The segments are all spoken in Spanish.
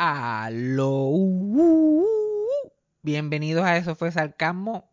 Aló. uh, Bienvenidos a Eso fue Sarcasmo.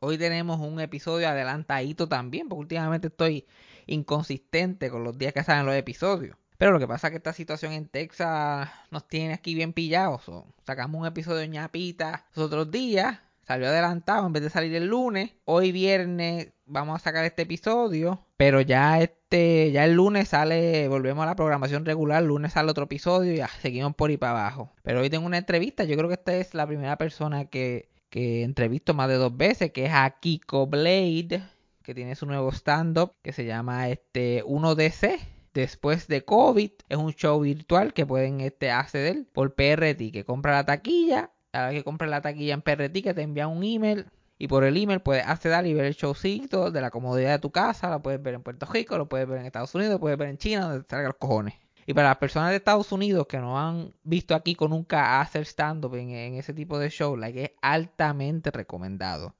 Hoy tenemos un episodio adelantadito también, porque últimamente estoy inconsistente con los días que salen los episodios. Pero lo que pasa es que esta situación en Texas nos tiene aquí bien pillados. Sacamos un episodio ñapita los otros días. Salió adelantado en vez de salir el lunes. Hoy viernes vamos a sacar este episodio. Pero ya este, ya el lunes sale, volvemos a la programación regular. El lunes sale otro episodio y ya seguimos por ahí para abajo. Pero hoy tengo una entrevista. Yo creo que esta es la primera persona que, que entrevisto más de dos veces, que es a Kiko Blade, que tiene su nuevo stand-up que se llama este 1DC. Después de COVID, es un show virtual que pueden este, acceder por PRT, que compra la taquilla. A la que compra la taquilla en PRT, que te envían un email y por el email puedes acceder y ver el showcito de la comodidad de tu casa. Lo puedes ver en Puerto Rico, lo puedes ver en Estados Unidos, lo puedes ver en China, donde te salga los cojones. Y para las personas de Estados Unidos que no han visto aquí con nunca hacer stand-up en, en, ese tipo de show, like, es altamente recomendado.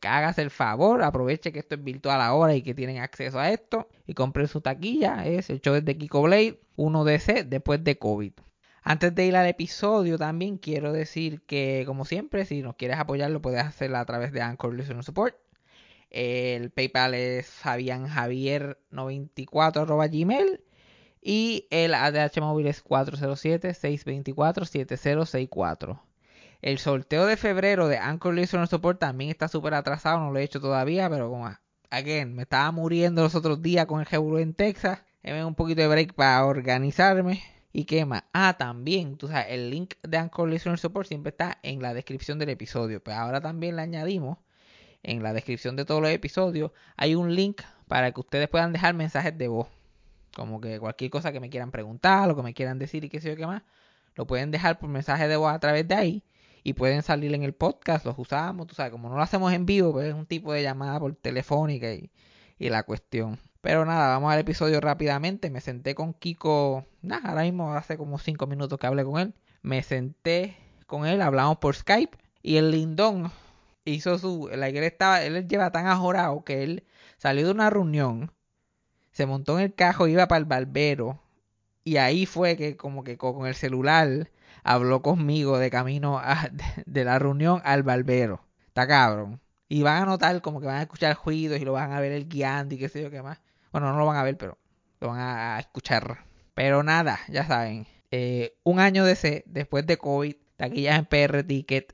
Que hagas el favor, aproveche que esto es virtual ahora y que tienen acceso a esto y compren su taquilla. Es el show de Kiko Blade, 1DC después de COVID. Antes de ir al episodio también quiero decir que como siempre si nos quieres apoyar lo puedes hacer a través de Anchor Listener Support. El PayPal es fabianjavier94.gmail y el ADH móvil es 407-624-7064. El sorteo de febrero de Anchor Listener Support también está súper atrasado, no lo he hecho todavía, pero como, again, me estaba muriendo los otros días con el Jebu en Texas. Me un poquito de break para organizarme. ¿Y qué más? Ah, también, tú sabes, el link de Anchor Listener Support siempre está en la descripción del episodio. Pero ahora también le añadimos en la descripción de todos los episodios. Hay un link para que ustedes puedan dejar mensajes de voz. Como que cualquier cosa que me quieran preguntar, lo que me quieran decir y qué sé yo qué más. Lo pueden dejar por mensaje de voz a través de ahí. Y pueden salir en el podcast, los usamos, tú sabes, como no lo hacemos en vivo, pues es un tipo de llamada por telefónica y la cuestión. Pero nada, vamos al episodio rápidamente. Me senté con Kiko, nada, ahora mismo hace como 5 minutos que hablé con él. Me senté con él, hablamos por Skype. Y el lindón hizo su. La él estaba, él lleva tan ajorado que él salió de una reunión, se montó en el cajo, iba para el barbero. Y ahí fue que, como que con el celular, habló conmigo de camino a, de la reunión al barbero. Está cabrón. Y van a notar como que van a escuchar ruidos y lo van a ver el guiando y qué sé yo qué más. Bueno, no lo van a ver, pero lo van a escuchar. Pero nada, ya saben. Eh, un año de C, después de COVID, taquillas en PR Ticket.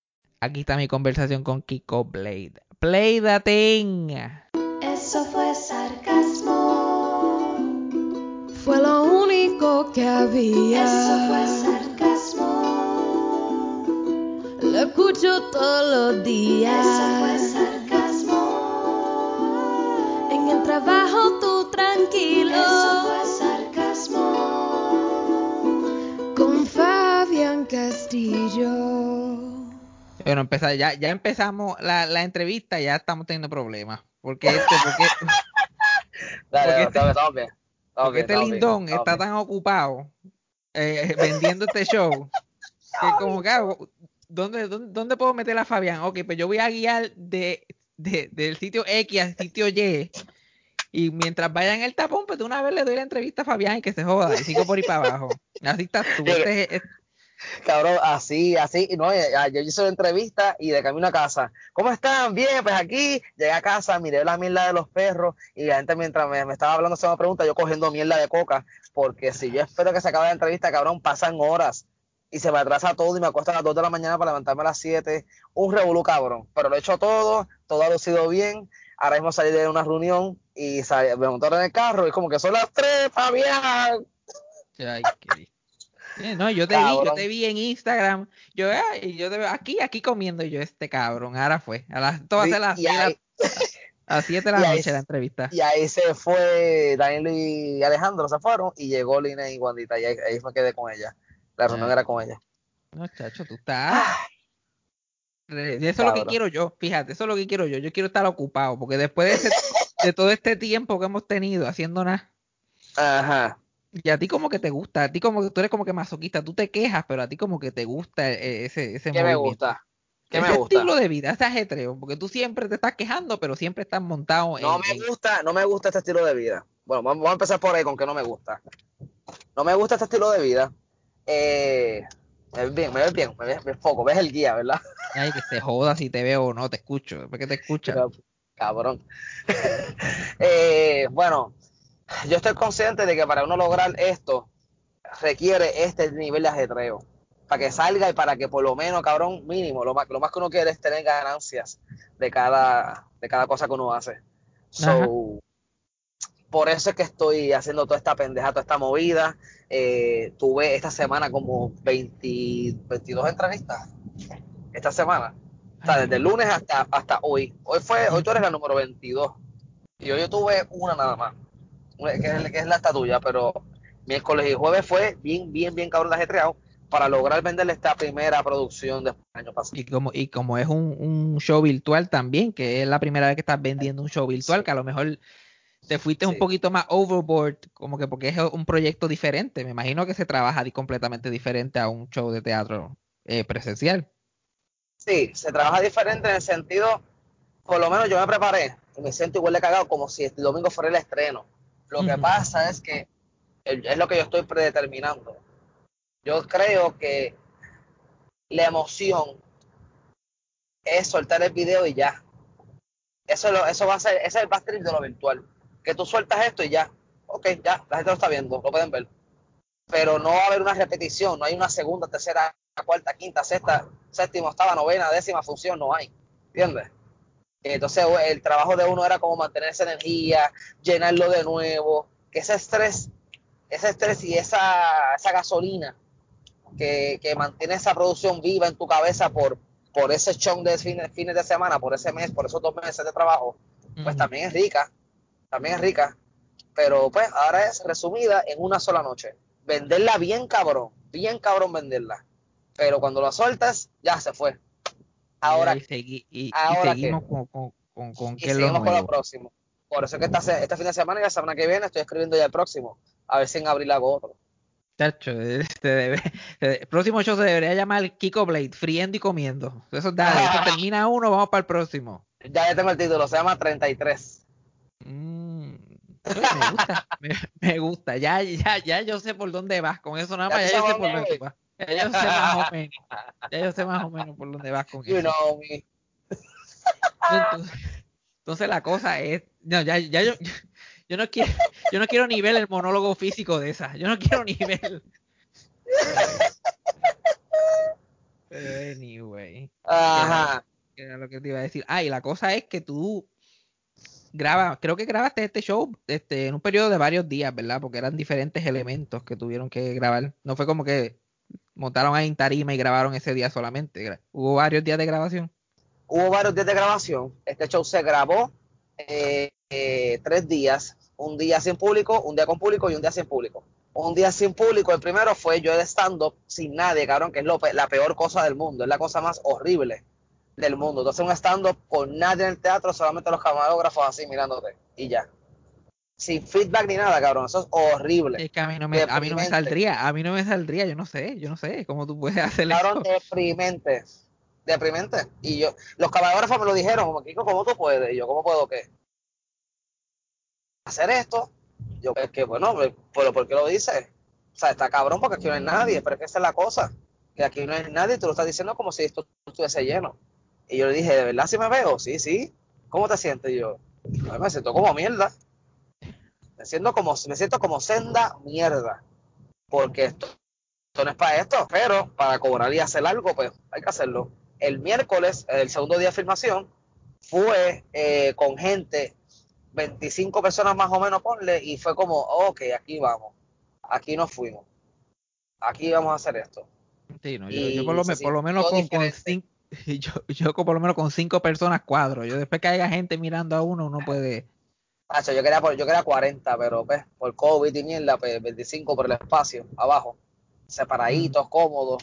Aquí está mi conversación con Kiko Blade. Play the thing. Eso fue sarcasmo. Fue lo único que había. Eso fue sarcasmo. Lo escucho todos los días. Eso fue Bueno, empezar, ya, ya empezamos la, la entrevista y ya estamos teniendo problemas. Porque este, porque, Dale, Porque este- estamos- estamos bien. Estamos porque bien, este bien, lindón está bien. tan ocupado eh, vendiendo este show que como que hago, ¿dónde, dónde, dónde puedo meter a Fabián? Ok, pues yo voy a guiar de, de, del sitio X al sitio Y. Y mientras vaya en el tapón, pues de una vez le doy la entrevista a Fabián y que se joda. Y sigo por ahí para abajo. Así estás tú. Este Cabrón, así, así, y no, ya- yo hice la entrevista y de camino a casa. ¿Cómo están? Bien, pues aquí llegué a casa, miré la mierda de los perros y la gente mientras me, estaba hablando, se me pregunta, yo cogiendo mierda de coca, porque si yo espero que se acabe la entrevista, cabrón, pasan horas y se me atrasa todo y me acuesto a las 2 de la mañana para levantarme a las 7. Un revolú, cabrón. Pero lo he hecho todo, todo ha lucido bien. Ahora mismo salí de una reunión y salí, me montaron en el carro y como que son las 3, Fabián. Ay, qué- Eh, No, yo te vi, yo te vi en Instagram. Yo, ay, yo te veo aquí, aquí comiendo. Yo, este cabrón, ahora fue. A las, a las a las 7 de la ahí- noche la entrevista. Y ahí se fue Daniel y Alejandro, se fueron, y llegó Lina y Wandita, y ahí, ahí me quedé con ella. La reunión Ah. era con ella. No, chacho, tú estás. Re- Eso es lo que quiero yo, fíjate, eso es lo que quiero yo. Yo quiero estar ocupado, porque después de, ese- de todo este tiempo que hemos tenido haciendo nada, Ajá. Y a ti como que te gusta, a ti como que tú eres como que masoquista, tú te quejas, pero a ti como que te gusta eh, ese, ese ¿Qué me gusta? ¿Qué ese me gusta? estilo de vida, ese ajetreo, porque tú siempre te estás quejando, pero siempre estás montado en, No me gusta, no me gusta este estilo de vida. Bueno, vamos, a empezar por ahí con que no me gusta. No me gusta este estilo de vida. Eh, me ves bien, me ves bien, me ves, me enfoco, ves el guía, ¿verdad? Ay, que se joda si te veo o no, te escucho, porque te escuchan. Pero, Cabrón. Eh, bueno, yo estoy consciente de que para uno lograr esto requiere este nivel de ajetreo. Para que salga y para que por lo menos, cabrón, mínimo, lo más, lo más que uno quiere es tener ganancias de cada, de cada cosa que uno hace. So, por eso es que estoy haciendo toda esta pendeja, toda esta movida. Eh, tuve esta semana como 20, 22 entrevistas. Esta semana. O sea, desde el lunes hasta, hasta hoy. Hoy fue, hoy tú eres la número 22. Y hoy yo tuve una nada más. Que, es, que es la esta tuya, pero miércoles y jueves fue bien, bien, bien cabrón ajetreado para lograr venderle esta primera producción del año pasado. Y como, y como es un, un show virtual también, que es la primera vez que estás vendiendo un show virtual, Sí. que a lo mejor te fuiste un poquito más overboard, como que porque es un proyecto diferente. Me imagino que se trabaja completamente diferente a un show de teatro eh, presencial. Sí, se trabaja diferente en el sentido, por lo menos yo me preparé y me siento igual de cagado como si el domingo fuera el estreno. Lo que pasa es que es lo que yo estoy predeterminando. Yo creo que la emoción es soltar el video y ya. Eso, lo- eso va a ser, ese es el backtrip de lo virtual. Que tú sueltas esto y ya. Ok, ya, la gente lo está viendo, lo pueden ver. Pero no va a haber una repetición, no hay una segunda, tercera, cuarta, quinta, sexta, séptima, octava, novena, décima función, no hay. ¿Entiendes? Entonces el trabajo de uno era como mantener esa energía, llenarlo de nuevo, que ese estrés, ese estrés y esa, esa gasolina que, que mantiene esa producción viva en tu cabeza por, por ese chunk de fines, fines de semana, por ese mes, por esos dos meses de trabajo, pues también es rica, también es rica, pero pues ahora es resumida en una sola noche. Venderla bien cabrón, bien cabrón venderla, pero cuando la sueltas, ya se fue. Ahora, y, segui- y- y ahora seguimos con, con, con, con y qué es lo seguimos con lo próximo. Por eso es que esta, este fin de semana y la semana que viene estoy escribiendo ya el próximo, a ver si en abril hago otro. Chacho, este debe- el próximo show se debería llamar Kiko Blade, friendo y comiendo. Eso, dale, eso termina uno, vamos para el próximo. Ya, ya tengo el título, se llama 33. Mm, me gusta, me, me gusta. Ya, ya, ya yo sé por dónde vas. Con eso nada Ya más, tú ya yo sé por dónde vas. Ya yo sé más o menos. Ya yo sé más o menos por dónde vas con You eso. know me. Entonces, entonces la cosa es, no, ya, ya yo, yo no quiero, yo no quiero ni ver el monólogo físico de esa. Yo no quiero ni ver. Anyway. Ajá. que era lo que te iba a decir. Ah, y la cosa es que tú grabas, creo que grabaste este show este, en un periodo de varios días, ¿verdad? Porque eran diferentes elementos que tuvieron que grabar. No fue como que montaron ahí en tarima y grabaron ese día solamente. Hubo varios días de grabación. Hubo varios días de grabación. Este show se grabó eh, eh, tres días. Un día sin público, un día con público y un día sin público. Un día sin público, el primero fue yo de stand-up sin nadie, cabrón, que es la peor cosa del mundo. Es la cosa más horrible del mundo. Entonces un stand-up con nadie en el teatro, solamente los camarógrafos así mirándote. Y ya. Sin feedback ni nada, cabrón. Eso es horrible. Es que a mí no me, a mí no me saldría, a mí no me saldría, yo no sé, yo no sé cómo tú puedes hacer Cabrón, eso. deprimente. Deprimente. Y yo, los camarógrafos me lo dijeron, como, Kiko, ¿cómo tú puedes? Y yo, ¿cómo puedo qué? Hacer esto. Yo, es que, bueno, pero ¿por qué lo dices? O sea, está cabrón porque aquí no hay nadie, pero es que esa es la cosa. Que aquí no hay nadie tú lo estás diciendo como si esto estuviese lleno. Y yo le dije, ¿de verdad si me veo? Sí, sí. ¿Cómo te sientes? Y yo, "Ay, me siento como mierda. Me siento como, me siento como senda mierda. Porque esto, esto no es para esto, pero para cobrar y hacer algo, pues hay que hacerlo. El miércoles, el segundo día de filmación, fue eh, con gente, 25 personas más o menos, ponle, y fue como, ok, aquí vamos, aquí nos fuimos, aquí vamos a hacer esto. Sí, no, yo, por, lo, se me- por lo sintió menos con, cinco, yo, por lo menos con cinco personas cuadro. Yo después que haya gente mirando a uno, uno puede. Hacho, yo quería, por- yo quería 40, pero pues, por COVID y mierda, pues 25 por el espacio, abajo. separaditos, cómodos.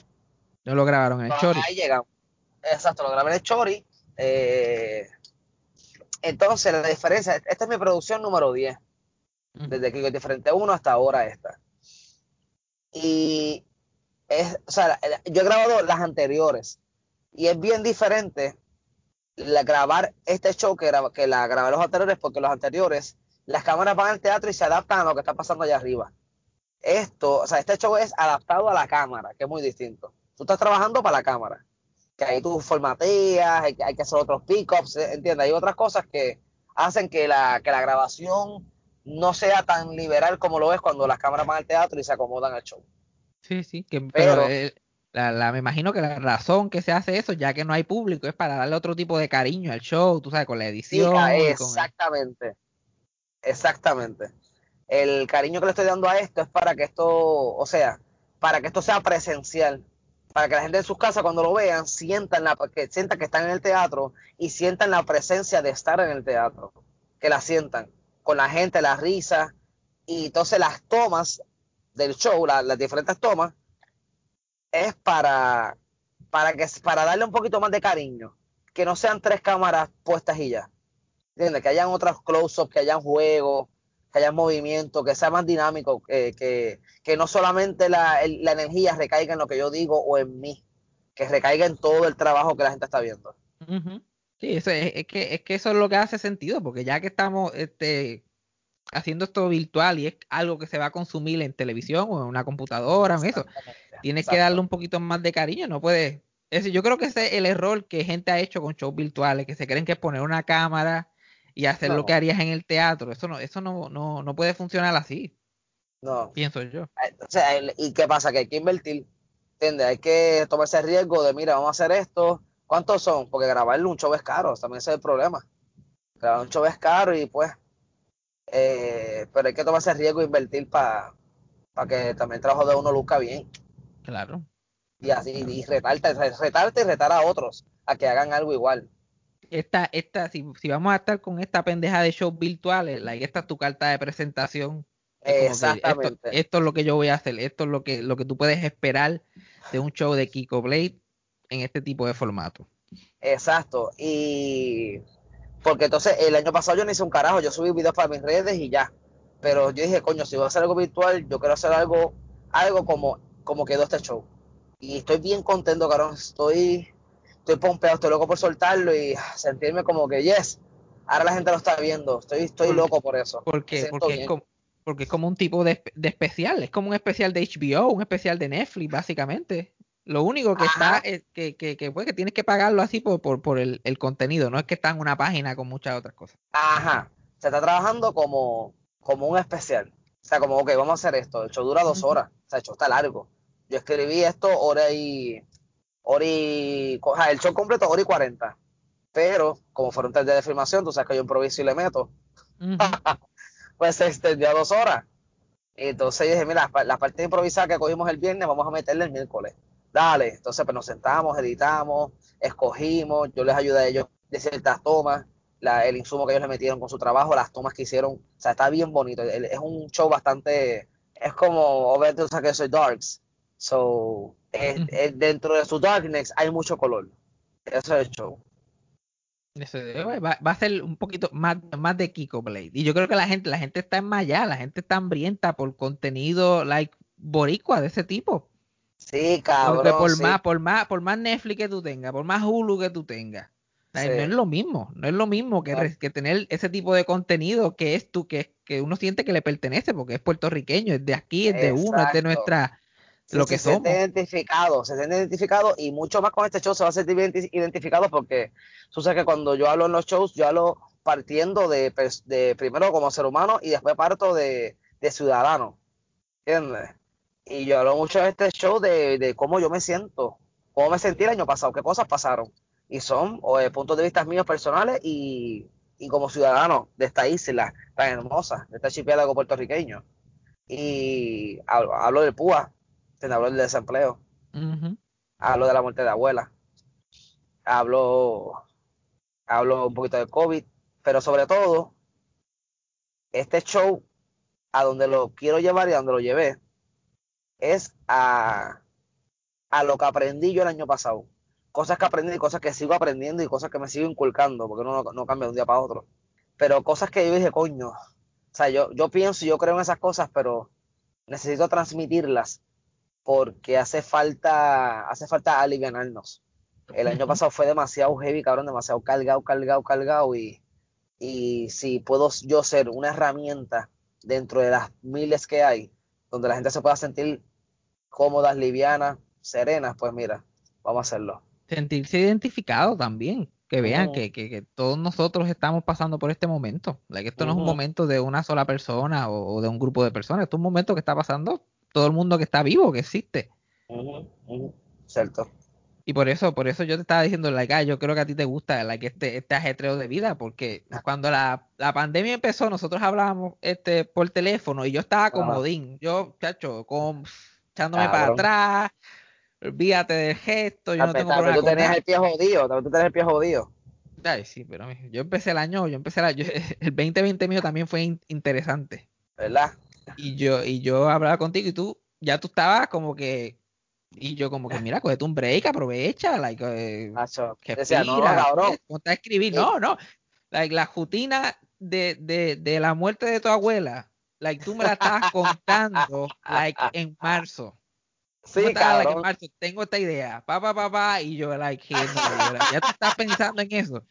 No lo grabaron en el Chori. Ahí llegamos. Exacto, lo grabé en el Chori. eh, entonces, la diferencia, esta es mi producción número 10, Ujú. desde que diferente 1 hasta ahora esta. Y es, o sea, yo he grabado las anteriores y es bien diferente la, grabar este show que, graba- que la grabar los anteriores, porque los anteriores, las cámaras van al teatro y se adaptan a lo que está pasando allá arriba. Esto, o sea, este show es adaptado a la cámara, que es muy distinto. Tú estás trabajando para la cámara, que ahí tú formateas, hay, que- hay que hacer otros pickups, ¿eh? ¿entiendes? Hay otras cosas que hacen que la, que la grabación no sea tan liberal como lo es cuando las cámaras van al teatro y se acomodan al show. Sí, sí, que, pero, Pero- eh, la, la- me imagino que la razón que se hace eso, ya que no hay público, es para darle otro tipo de cariño al show, tú sabes, con la edición. y con el- exactamente. Exactamente. El cariño que le estoy dando a esto es para que esto, o sea, para que esto sea presencial, para que la gente en sus casas cuando lo vean sientan la, que sientan que están en el teatro y sientan la presencia de estar en el teatro, que la sientan con la gente, la risa y entonces las tomas del show, la- las diferentes tomas es para para que para darle un poquito más de cariño, que no sean tres cámaras puestas y ya. ¿Entiendes? Que hayan otros close-ups, que hayan juegos, que hayan movimiento, que sea más dinámico, que, que, que no solamente la, el- la energía recaiga en lo que yo digo o en mí, que recaiga en todo el trabajo que la gente está viendo. Ujú. Sí, eso es, es que, es que eso es lo que hace sentido, porque ya que estamos este, haciendo esto virtual y es algo que se va a consumir en televisión o en una computadora, en eso, tienes que darle un poquito más de cariño, no puedes. Ese, yo creo que ese es el error que gente ha hecho con shows virtuales, que se creen que es poner una cámara y hacer lo que harías en el teatro. Eso no, eso no, no, no puede funcionar así, No. pienso yo. O sea, ¿y qué pasa? Que hay que invertir, ¿entiendes? Hay que tomarse el riesgo de, mira, vamos a hacer esto. ¿Cuántos son? Porque grabar un show es caro, también ese es el problema. Grabar un show es caro y pues, eh, pero hay que tomarse el riesgo e invertir para que también el trabajo de uno luzca bien. Claro. Y así, y retarte, retarte y retar a otros a que hagan algo igual. Esta, esta, si, si vamos a estar con esta pendeja de shows virtuales, like, esta es tu carta de presentación. Que esto, Exactamente. esto es lo que yo voy a hacer, esto es lo que, lo que tú puedes esperar de un show de Kiko Blade en este tipo de formato. Exacto. Y porque entonces el año pasado yo no hice un carajo, yo subí videos para mis redes y ya. Pero yo dije, coño, si voy a hacer algo virtual, yo quiero hacer algo, algo como, como quedó este show. Y estoy bien contento, cabrón. Estoy, estoy pompeado, estoy loco por soltarlo y sentirme como que, yes, ahora la gente lo está viendo. Estoy, estoy loco por eso. Porque, siento porque, es como, porque es como un tipo de, de especial, es como un especial de HBO, un especial de Netflix, básicamente. Lo único que Ajá. está es que, que, que, pues, que tienes que pagarlo así por, por, por el, el contenido, no es que está en una página con muchas otras cosas. Ajá. Se está trabajando como, como un especial. O sea, como, ok, vamos a hacer esto. El show dura dos horas. O sea, el show está largo. Yo escribí esto hora y. hora y. o sea, el show completo hora y cuarenta. Pero, como fueron tres días de filmación, tú sabes que yo improviso y le meto. Pues se extendió a dos horas. Entonces yo dije, mira, la parte improvisada que cogimos el viernes, vamos a meterle el miércoles. Dale. Entonces, pues nos sentamos, editamos, escogimos, yo les ayudé a ellos de ciertas tomas, la- el insumo que ellos le metieron con su trabajo, las tomas que hicieron. O sea, está bien bonito. Es un show bastante. Es como, obviamente, tú sabes que soy darks. So, es- Ujú. es- dentro de su darkness hay mucho color. Eso es el show. Eh, va, va a ser un poquito más, más de Kiko Blade. Y yo creo que la gente, la gente está enmayada, la gente está hambrienta por contenido like boricua de ese tipo. Sí, Porque cabrón. por sí. más, por más, por más Netflix que tú tengas, por más Hulu que tú tengas, Sí. no es lo mismo, no es lo mismo que, No. re- que tener ese tipo de contenido que es tú, que, que uno siente que le pertenece, porque es puertorriqueño, es de aquí, es de uno, es de nuestra, Sí, lo que se siente somos. identificado, se siente identificado y mucho más con este show se va a sentir identi- identificado porque tú sabes que cuando yo hablo en los shows, yo hablo partiendo de, de primero como ser humano y después parto de, de ciudadano, ¿entiendes? Y yo hablo mucho en este show de, de cómo yo me siento, cómo me sentí el año pasado, qué cosas pasaron. Y son o, eh, puntos de vista míos personales y, y como ciudadano de esta isla tan hermosa, de este archipiélago puertorriqueño. Y hablo, hablo del PUA, ¿entiendes? hablo del desempleo, hablo de la muerte de abuela, hablo, hablo un poquito del COVID, pero sobre todo, este show, a donde lo quiero llevar y a donde lo llevé, es a, a lo que aprendí yo el año pasado. Cosas que aprendí y cosas que sigo aprendiendo y cosas que me sigo inculcando, porque uno no, no cambia de un día para otro. Pero cosas que yo dije, coño, o sea, yo, yo pienso y yo creo en esas cosas, pero necesito transmitirlas porque hace falta, hace falta alivianarnos. El año pasado fue demasiado heavy, cabrón, demasiado cargado, cargado, cargado y, y si puedo yo ser una herramienta dentro de las miles que hay, donde la gente se pueda sentir cómodas, livianas, serenas, pues mira, vamos a hacerlo. sentirse identificado también. Que vean que, que, que todos nosotros estamos pasando por este momento. Like, esto no es un momento de una sola persona o, o de un grupo de personas. Esto es un momento que está pasando todo el mundo que está vivo, que existe. Ujú, Cierto. Y por eso, por eso yo te estaba diciendo, like, ah, yo creo que a ti te gusta like, este, este ajetreo de vida, porque cuando la, la pandemia empezó, nosotros hablábamos este, por teléfono y yo estaba comodín. Yo, chacho, con, echándome para Cabrón. atrás, olvídate del gesto, yo no tengo problema tú tenías el pie jodido, tú tenías el pie jodido. Ay, sí, pero yo empecé el año, yo empecé el año, el 2020 mío también fue in- interesante. ¿verdad? Y yo, y yo hablaba contigo y tú, ya tú estabas como que, y yo como que, mira, cógete un break, aprovecha, like, eh, que decía, no, respira, cabrón. ponte a escribir, Sí. no, no, like, la rutina de, de, de la muerte de tu abuela, like, tú me la estabas contando, like, en marzo. Sí, estabas, like, en marzo, tengo esta idea, pa, pa, pa, pa, y yo, like, yo, like, ya tú estás pensando en eso.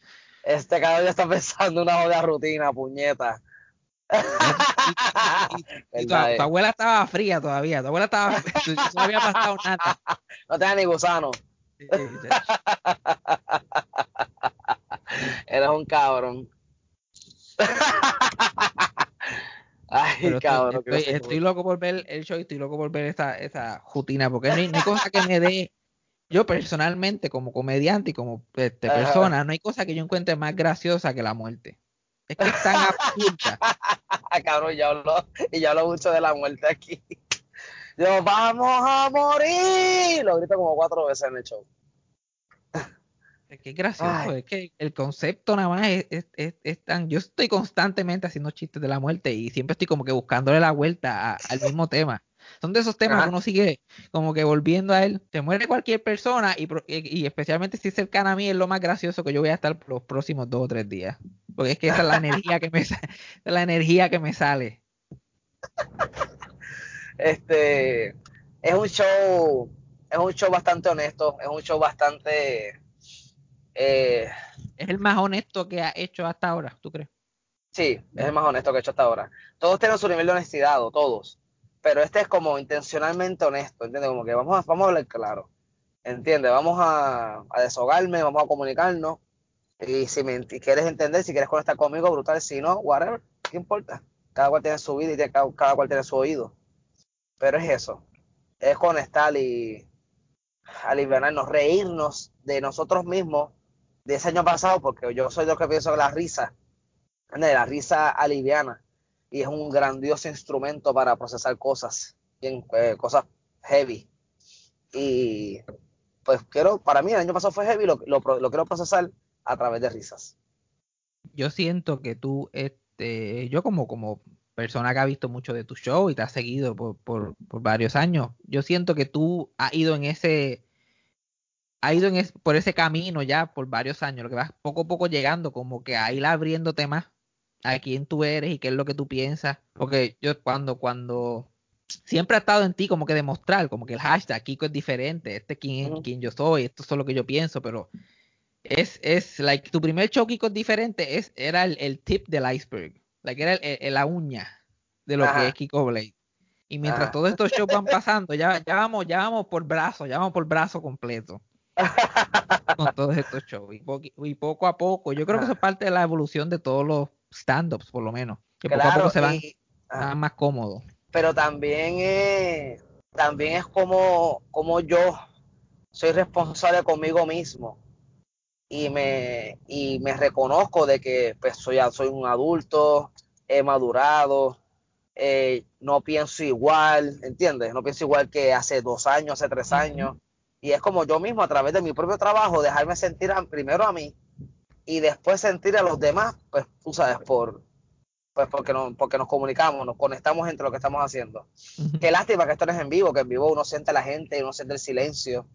Este cabrón ya está pensando una jodida rutina, puñeta. Y, y- y tu, abuela estaba fría todavía, tu abuela estaba, no había pasado nada. No tenía ni gusano. Eres un cabrón. Ay, Pero estoy, cabrón. loco por ver el show y estoy loco por ver esa, esa rutina, porque no hay, no hay cosa que me dé, yo personalmente como comediante y como este, persona, no hay cosa que yo encuentre más graciosa que la muerte. Es que es tan absurda. Ah, cabrón, ya hablo, y ya hablo mucho de la muerte aquí. Yo, vamos a morir. Lo grito como cuatro veces en el show. Es que es gracioso, Ay. es que el concepto nada más es, es- es- es tan... Yo estoy constantemente haciendo chistes de la muerte y siempre estoy como que buscándole la vuelta a- al mismo tema. Son de esos temas que uno sigue como que volviendo a él. Se muere cualquier persona y, y, especialmente si es cercana a mí es lo más gracioso que yo voy a estar por los próximos dos o tres días. Porque es que esa es la energía que me, sa- esa es la energía que me sale. Este es un show, es un show bastante honesto, es un show bastante eh, Es el más honesto que ha hecho hasta ahora, ¿tú crees? sí, es el más honesto que he hecho hasta ahora. Todos tienen su nivel de honestidad, o todos, pero este es como intencionalmente honesto, ¿entiendes? Como que vamos a, vamos a hablar claro, ¿entiendes? Vamos a, a desahogarme, vamos a comunicarnos, y si me quieres entender, si quieres conectar conmigo, brutal, si no, whatever, ¿qué importa? Cada cual tiene su vida y cada cual tiene su oído. Pero es eso, es conectar y aliviarnos, reírnos de nosotros mismos de ese año pasado, porque yo soy los que pienso que la risa, la risa aliviana, y es un grandioso instrumento para procesar cosas, bien, eh, cosas heavy. Y pues quiero, para mí el año pasado fue heavy, lo, lo, lo quiero procesar a través de risas. yo siento que tú, este, yo como, como persona que ha visto mucho de tu show y te has seguido por, por, por varios años, yo siento que tú has ido en ese, ha ido en es- por ese camino ya por varios años, lo que vas poco a poco llegando, como que a ir abriéndote más a quién tú eres y qué es lo que tú piensas, porque yo cuando, cuando siempre ha estado en ti como que demostrar, como que el hashtag Kiko es diferente, este es quién yo soy, esto es lo que yo pienso, pero es, es, like, tu primer show Kiko es diferente, es, era el, el tip del iceberg, like, era el- el- la uña de lo Ajá. que es Kiko Blade. Y mientras Ajá. todos estos shows van pasando, ya, ya vamos, ya vamos por brazo, ya vamos por brazo completo con todos estos shows. Y, po- y poco a poco, yo creo que eso es parte de la evolución de todos los stand-ups, por lo menos. Que poco a poco se van y- van más cómodos. pero también es, también es como, como yo soy responsable conmigo mismo y me, y me reconozco de que pues soy, soy un adulto, he madurado, eh, no pienso igual, ¿entiendes? No pienso igual que hace dos años, hace tres años. Y es como yo mismo, a través de mi propio trabajo, dejarme sentir a- primero a mí y después sentir a los demás, pues tú sabes, por, pues porque, no, porque nos comunicamos, nos conectamos entre lo que estamos haciendo. Qué lástima que esto no es en vivo, que en vivo uno siente a la gente, uno siente el silencio.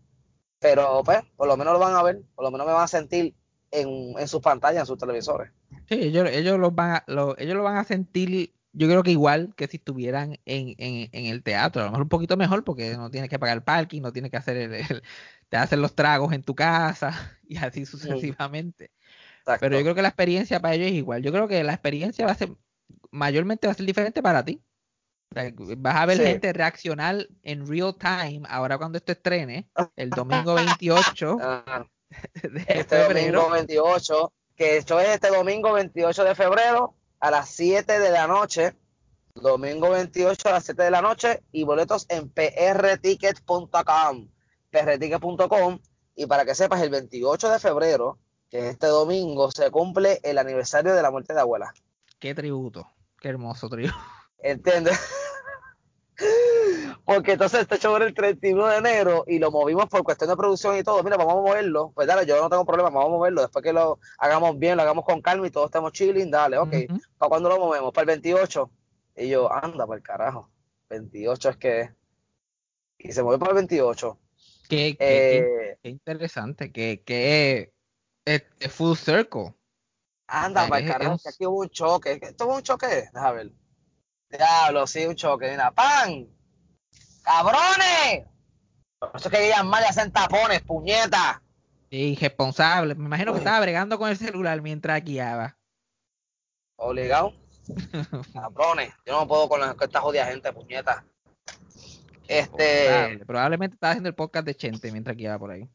Pero pues, por lo menos lo van a ver, por lo menos me van a sentir en, en sus pantallas, en sus televisores. Sí, ellos, ellos, los van a, lo, ellos lo van a sentir, yo creo que igual que si estuvieran en, en, en el teatro, a lo mejor un poquito mejor porque no tienes que pagar el parking, no tienes que hacer el, el- te hacen los tragos en tu casa y así sucesivamente. Pero yo creo que la experiencia para ellos es igual. Yo creo que la experiencia va a ser, mayormente va a ser diferente para ti. O sea, vas a ver Sí. gente reaccionar en real time ahora cuando esto estrene, el domingo 28 Ah, de este febrero. domingo 28, que esto es este domingo 28 de febrero a las 7 de la noche. Domingo 28 a las 7 de la noche y boletos en prticket.com, prticket.com. Y para que sepas, el 28 de febrero, que es este domingo, se cumple el aniversario de la muerte de abuela. Qué tributo, qué hermoso tributo. ¿Entiendes? Porque entonces este show era el 31 de enero y lo movimos por cuestión de producción y todo. Mira, vamos a moverlo. Pues dale, yo no tengo problema, vamos a moverlo. Después que lo hagamos bien, lo hagamos con calma y todos estemos chilling, dale, ok. Ujú. ¿Para cuándo lo movemos? Para el 28. Y yo, anda, por el carajo. 28 es que. Y se mueve para el 28. Qué, qué- qué- Eh, qué interesante, que, que es, es full circle. anda, para el carajo, que aquí hubo un choque. ¿Esto hubo un choque? Déjame ver. Diablo, sí, un choque. Mira, ¡pan! ¡Cabrones! Por eso es que ellas mal y hacen tapones, puñeta. Irresponsable. Me imagino que estaba bregando con el celular mientras guiaba. Obligado. Cabrones. Yo no puedo con, la, con esta jodida gente, puñeta. Este. Probablemente estaba haciendo el podcast de Chente mientras guiaba por ahí.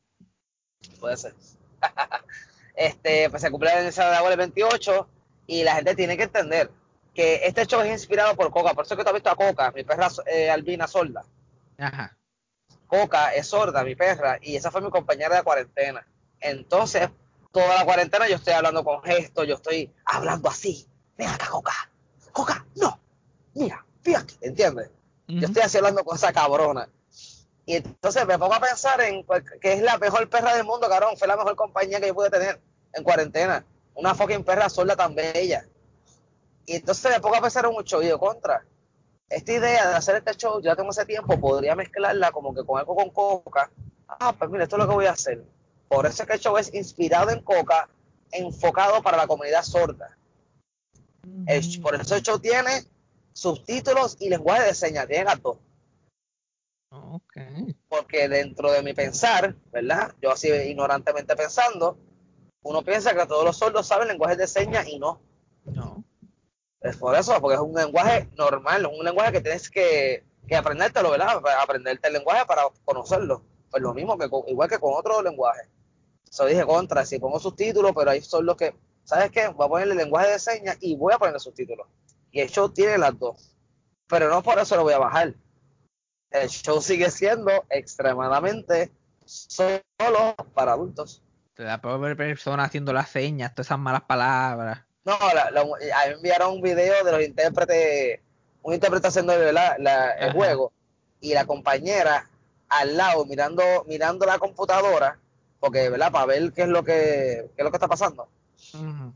Puede ser. este, pues se cumple el aniversario de la abuela el 28 y la gente tiene que entender que este show es inspirado por Coca. Por eso que tú has visto a Coca, mi perra eh, albina sorda. Ajá. Coca es sorda, mi perra, y esa fue mi compañera de cuarentena. Entonces, toda la cuarentena yo estoy hablando con gestos, yo estoy hablando así. Ven acá, Coca. Coca, no. Mira, fíjate, ¿entiendes? Yo estoy así hablando con esa cabrona. Y entonces me pongo a pensar en que es la mejor perra del mundo, cabrón. Fue la mejor compañía que yo pude tener en cuarentena. Una fucking perra sorda tan bella. Y entonces me pongo a pensar en un show y yo contra. Esta idea de hacer este show, ya tengo ese tiempo, podría mezclarla como que con algo con coca. Ah, pues mira, esto es lo que voy a hacer. Por eso es que el show es inspirado en coca, enfocado para la comunidad sorda. El- por eso el show tiene subtítulos y lenguaje de señas, tiene las dos. Ok. porque dentro de mi pensar, ¿verdad? Yo así ignorantemente pensando, uno piensa que todos los sordos saben lenguaje de señas y. No. Es por eso, porque es un lenguaje normal, un lenguaje que tienes que, que aprendértelo, ¿verdad? Aprenderte el lenguaje para conocerlo. Pues lo mismo que con- igual que con otro lenguaje. Eso dije contra, si pongo subtítulos, pero ahí son los que, ¿sabes qué? Voy a ponerle lenguaje de señas y voy a ponerle subtítulos. Y el show tiene las dos. Pero no por eso lo voy a bajar. El show sigue siendo extremadamente solo para adultos. Te da por ver personas haciendo las señas, todas esas malas palabras. No, la, la- a mí me enviaron un video de los intérpretes, un intérprete haciendo el Ajá. juego y la compañera al lado mirando mirando la computadora, porque ¿verdad? para ver qué es lo que qué es lo que está pasando.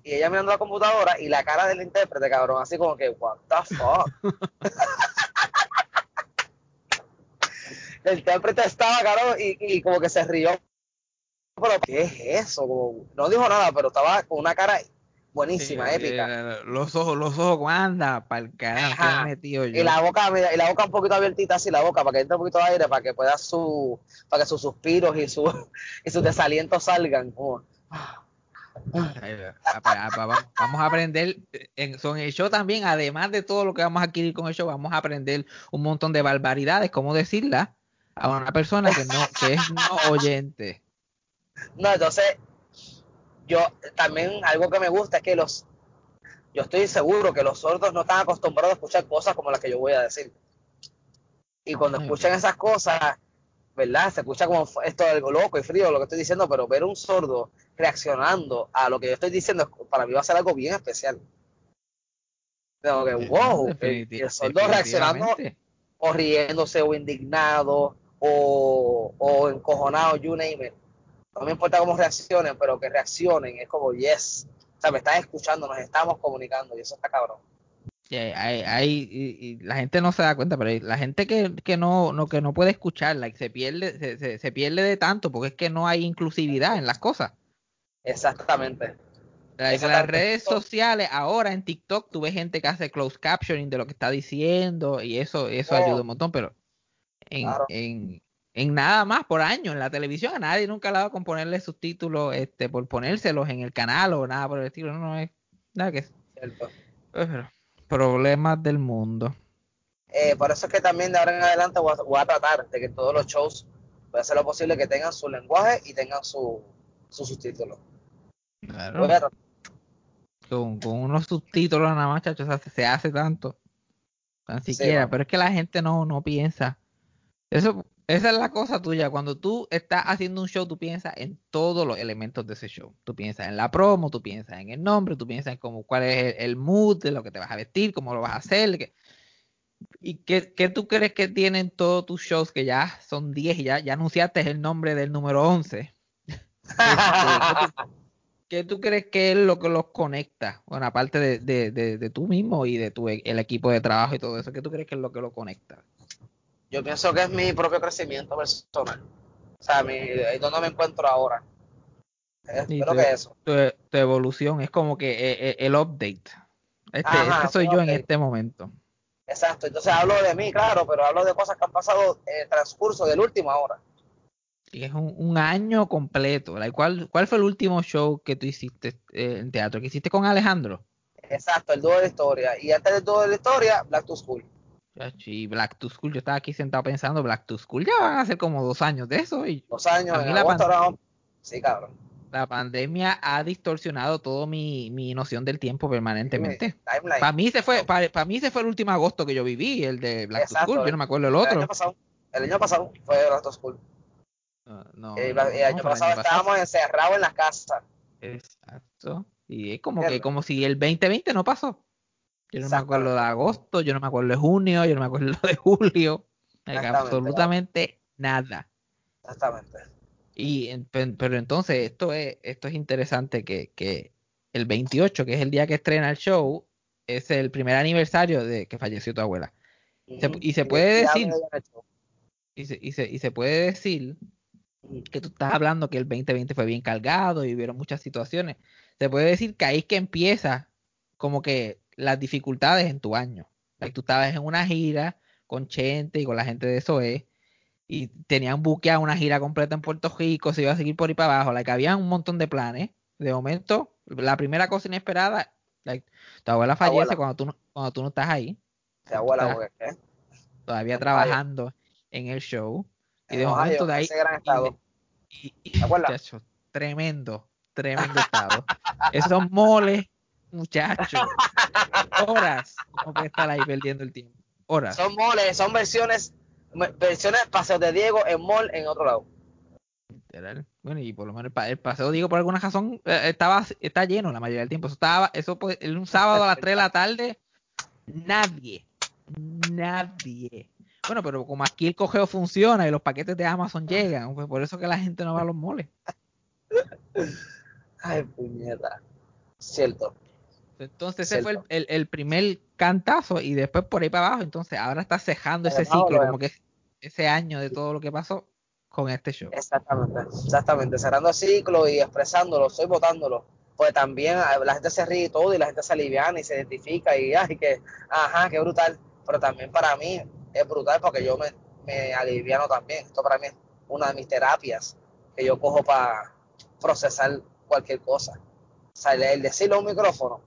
Y ella mirando la computadora y la cara del intérprete, cabrón, así como que what the fuck. el intérprete estaba, cabrón, y, y como que se rió. Pero ¿qué es eso? Como- no dijo nada, pero estaba con una cara buenísima, Sí, épica. eh, Los ojos, los ojos, anda, para el carajo, metido yo. Y la boca, mira, y la boca un poquito abiertita así, la boca, para que entre un poquito de aire, para que pueda su, para que sus suspiros y, su, y sus desalientos salgan. como, ah, va- Vamos a aprender en, son el show también, además de todo lo que vamos a adquirir con el show, vamos a aprender un montón de barbaridades, cómo decirla a una persona que no, que es no oyente. No, entonces, yo también algo que me gusta es que los, yo estoy seguro que los sordos no están acostumbrados a escuchar cosas como las que yo voy a decir. Y cuando Ujú. escuchan esas cosas, ¿verdad? Se escucha como esto algo loco y frío lo que estoy diciendo, pero ver un sordo reaccionando a lo que yo estoy diciendo para mí va a ser algo bien especial. Como que, wow, el, sordo reaccionando o riéndose o indignado o, o encojonado, you name it. No me importa cómo reaccionen, pero que reaccionen es como yes. O sea, me están escuchando, nos estamos comunicando y eso está cabrón. Y hay, hay- hay- y- y la gente no se da cuenta, pero la gente que, que no, no, que no puede escuchar, like, se pierde, se, se, se pierde de tanto, porque es que no hay inclusividad en las cosas. Exactamente. Like, Eso las redes sociales, ahora en TikTok, tú ves gente que hace closed captioning de lo que está diciendo, y eso, eso Oh. ayuda un montón, pero en, Claro. en, en nada más por año, en la televisión, a nadie nunca le ha dado con ponerle subtítulos, este, por ponérselos en el canal o nada por el estilo, no, no es nada que Cierto. pero, problemas del mundo. Eh, por eso es que también de ahora en adelante voy a, voy a tratar de que todos los shows voy a hacer lo posible que tengan su lenguaje y tengan su, su subtítulo. Claro. Voy a tratar. con, con unos subtítulos nada más, chachos, se hace, se hace tanto. Tan Sí, siquiera, pero es que la gente no, no piensa. Eso, esa es la cosa tuya. Cuando tú estás haciendo un show, tú piensas en todos los elementos de ese show. Tú piensas en la promo, tú piensas en el nombre, tú piensas en cómo, cuál es el, el mood de lo que te vas a vestir, cómo lo vas a hacer. que- ¿Y qué, qué tú crees que tienen todos tus shows que ya son 10 y ya, ya anunciaste el nombre del número 11? ¿Qué tú crees que es lo que los conecta? Bueno, aparte de, de, de, de tú mismo y de tu el equipo de trabajo y todo eso, ¿qué tú crees que es lo que lo conecta? Yo pienso que es mi propio crecimiento personal. O sea, mi, ahí donde me encuentro ahora. Eh, Creo te- que eso. Tu, tu evolución es como que eh, eh, el update. Este, Ajá, este soy yo en este momento. Exacto. Entonces hablo de mí, claro, pero hablo de cosas que han pasado en el transcurso del último ahora. Y es un, un año completo. ¿cuál, ¿Cuál fue el último show que tú hiciste eh, en teatro? ¿Que hiciste con Alejandro? Exacto, el dúo de la historia. Y antes del dúo de la historia, Black to School. Y Black to School, yo estaba aquí sentado pensando, Black to School ya van a ser como dos años de eso. Y Dos años, en la agosto pan- ahora vamos- Sí, cabrón. la pandemia ha distorsionado todo mi, mi noción del tiempo permanentemente. Para mí se fue, para, mí se fue el último agosto que yo viví, el de Black to. School, yo no me acuerdo el El otro. año pasado, el año pasado fue Black to School. No, no, el, no, el año el pasado año pasado. estábamos encerrados en las casas. Exacto. Y es como que como si el 2020 no pasó. Yo no me acuerdo de agosto, yo no me acuerdo de junio, yo no me acuerdo de julio. absolutamente nada. Exactamente. Y pero entonces esto es esto es interesante que, que el 28, que es el día que estrena el show, es el primer aniversario de que falleció tu abuela. Se- y se puede decir-. Y se, y se, y se puede decir que tú estás hablando que el 2020 fue bien cargado y hubieron muchas situaciones. Se puede decir que ahí es que empieza como que las dificultades en tu año. Like, tú estabas en una gira con Chente y con la gente de SOE y tenían buqueada una gira completa en Puerto Rico, se iba a seguir por ahí para abajo. Like, había un montón de planes. De momento, la primera cosa inesperada, like, tu abuela fallece abuela. cuando tú no, cuando tú no estás ahí, De abuela, Está- porque, ¿eh? todavía trabajando en el show. Y de Ohio, momento de ahí ese gran y estado. y- muchacho, tremendo, tremendo estado. Esos moles, muchachos, horas, no puede estar ahí perdiendo el tiempo. Horas. Son moles, son versiones, versiones paseos de Diego en mall en otro lado. literal. Bueno, y por lo menos el, pa- el paseo, digo, por alguna razón, eh, estaba, está lleno la mayoría del tiempo. Eso estaba, eso pues, el- un sábado a las 3 de la tarde, nadie, nadie. Bueno, pero como aquí el cogeo funciona y los paquetes de Amazon llegan, pues por eso que la gente no va a los moles. Ay, puñeta. Cierto. Entonces ese fue el, Cierto. el- el primer cantazo y después por ahí para abajo, entonces ahora está cejando ese ciclo, lo como que ese año de todo lo que pasó con este show. Exactamente, exactamente. Cerrando el ciclo y expresándolo, estoy votándolo. Pues también ah, la gente se ríe y todo y la gente se aliviana y se identifica y ay, que, ajá, qué brutal. Pero también para mí es brutal porque yo me, me aliviano también. Esto para mí es una de mis terapias que yo cojo para procesar cualquier cosa. O sea, el, el decirlo a un micrófono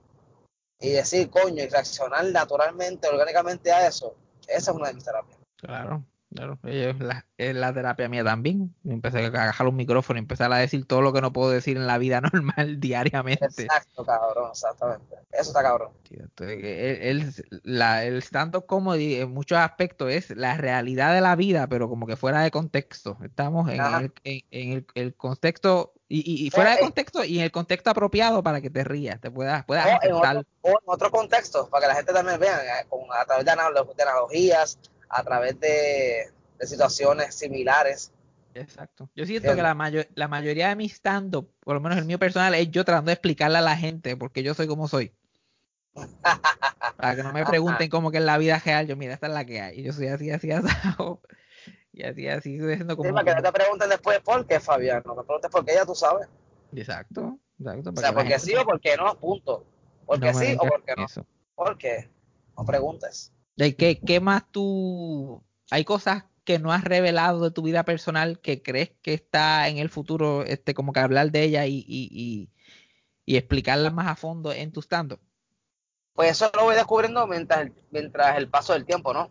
y decir coño y reaccionar naturalmente, orgánicamente a eso, esa es una de mis terapias. Claro, claro. Es la, es la terapia mía también. Empecé a agarrar un micrófono y empezar a decir todo lo que no puedo decir en la vida normal diariamente. Exacto, cabrón, exactamente. Eso está cabrón. Cierto, es que El, el, la- el stand-up comedy en muchos aspectos es la realidad de la vida, pero como que fuera de contexto. Estamos en, el, en, en el, el contexto y, fuera de Eh, eh. contexto y en el contexto apropiado para que te rías, te puedas, puedas O en, otro, o en otro contexto, para que la gente también vea, eh, a través de analogías, a través de, de situaciones similares. Exacto. Yo siento Entiendo. que la, mayo- la mayoría de mi stand-up, por lo menos el mío personal, es yo tratando de explicarle a la gente porque yo soy como soy. Para que no me pregunten cómo que es la vida real, yo mira, esta es la que hay. Yo soy así, así, asado. Y así, así, estoy haciendo Sí, como... para que no te pregunten después por qué, Fabián. No me preguntes por qué, ya tú sabes. Exacto, exacto. O sea, porque gente sí o porque no, punto. Porque no sí o porque no. eso. ¿Por qué? No preguntes. ¿De qué, qué más tú... Hay cosas que no has revelado de tu vida personal que crees que está en el futuro, este, como que hablar de ella y, y, y, y explicarlas más a fondo en tu stand Pues eso lo voy descubriendo mientras mientras el paso del tiempo, ¿no?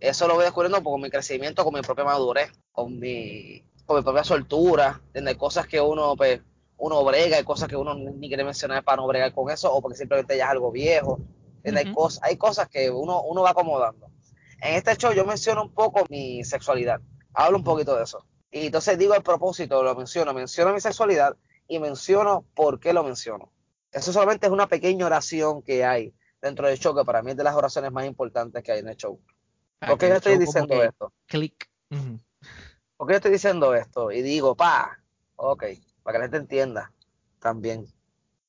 Eso lo voy descubriendo con mi crecimiento, con mi propia madurez, con mi, con mi propia soltura. Hay cosas que uno, pues, uno brega, hay cosas que uno ni quiere mencionar para no bregar con eso, o porque simplemente ya es algo viejo. ¿Entiendes? hay, cosas, hay cosas que uno, uno va acomodando. En este show yo menciono un poco mi sexualidad, hablo un poquito de eso. Y entonces digo el propósito, lo menciono, menciono mi sexualidad y menciono por qué lo menciono. Eso solamente es una pequeña oración que hay dentro del show, que para mí es de las oraciones más importantes que hay en el show. ¿Por qué yo estoy diciendo esto? Click. Ujú. ¿Por qué yo estoy diciendo esto? Y digo, pa, ok, para que la gente entienda también.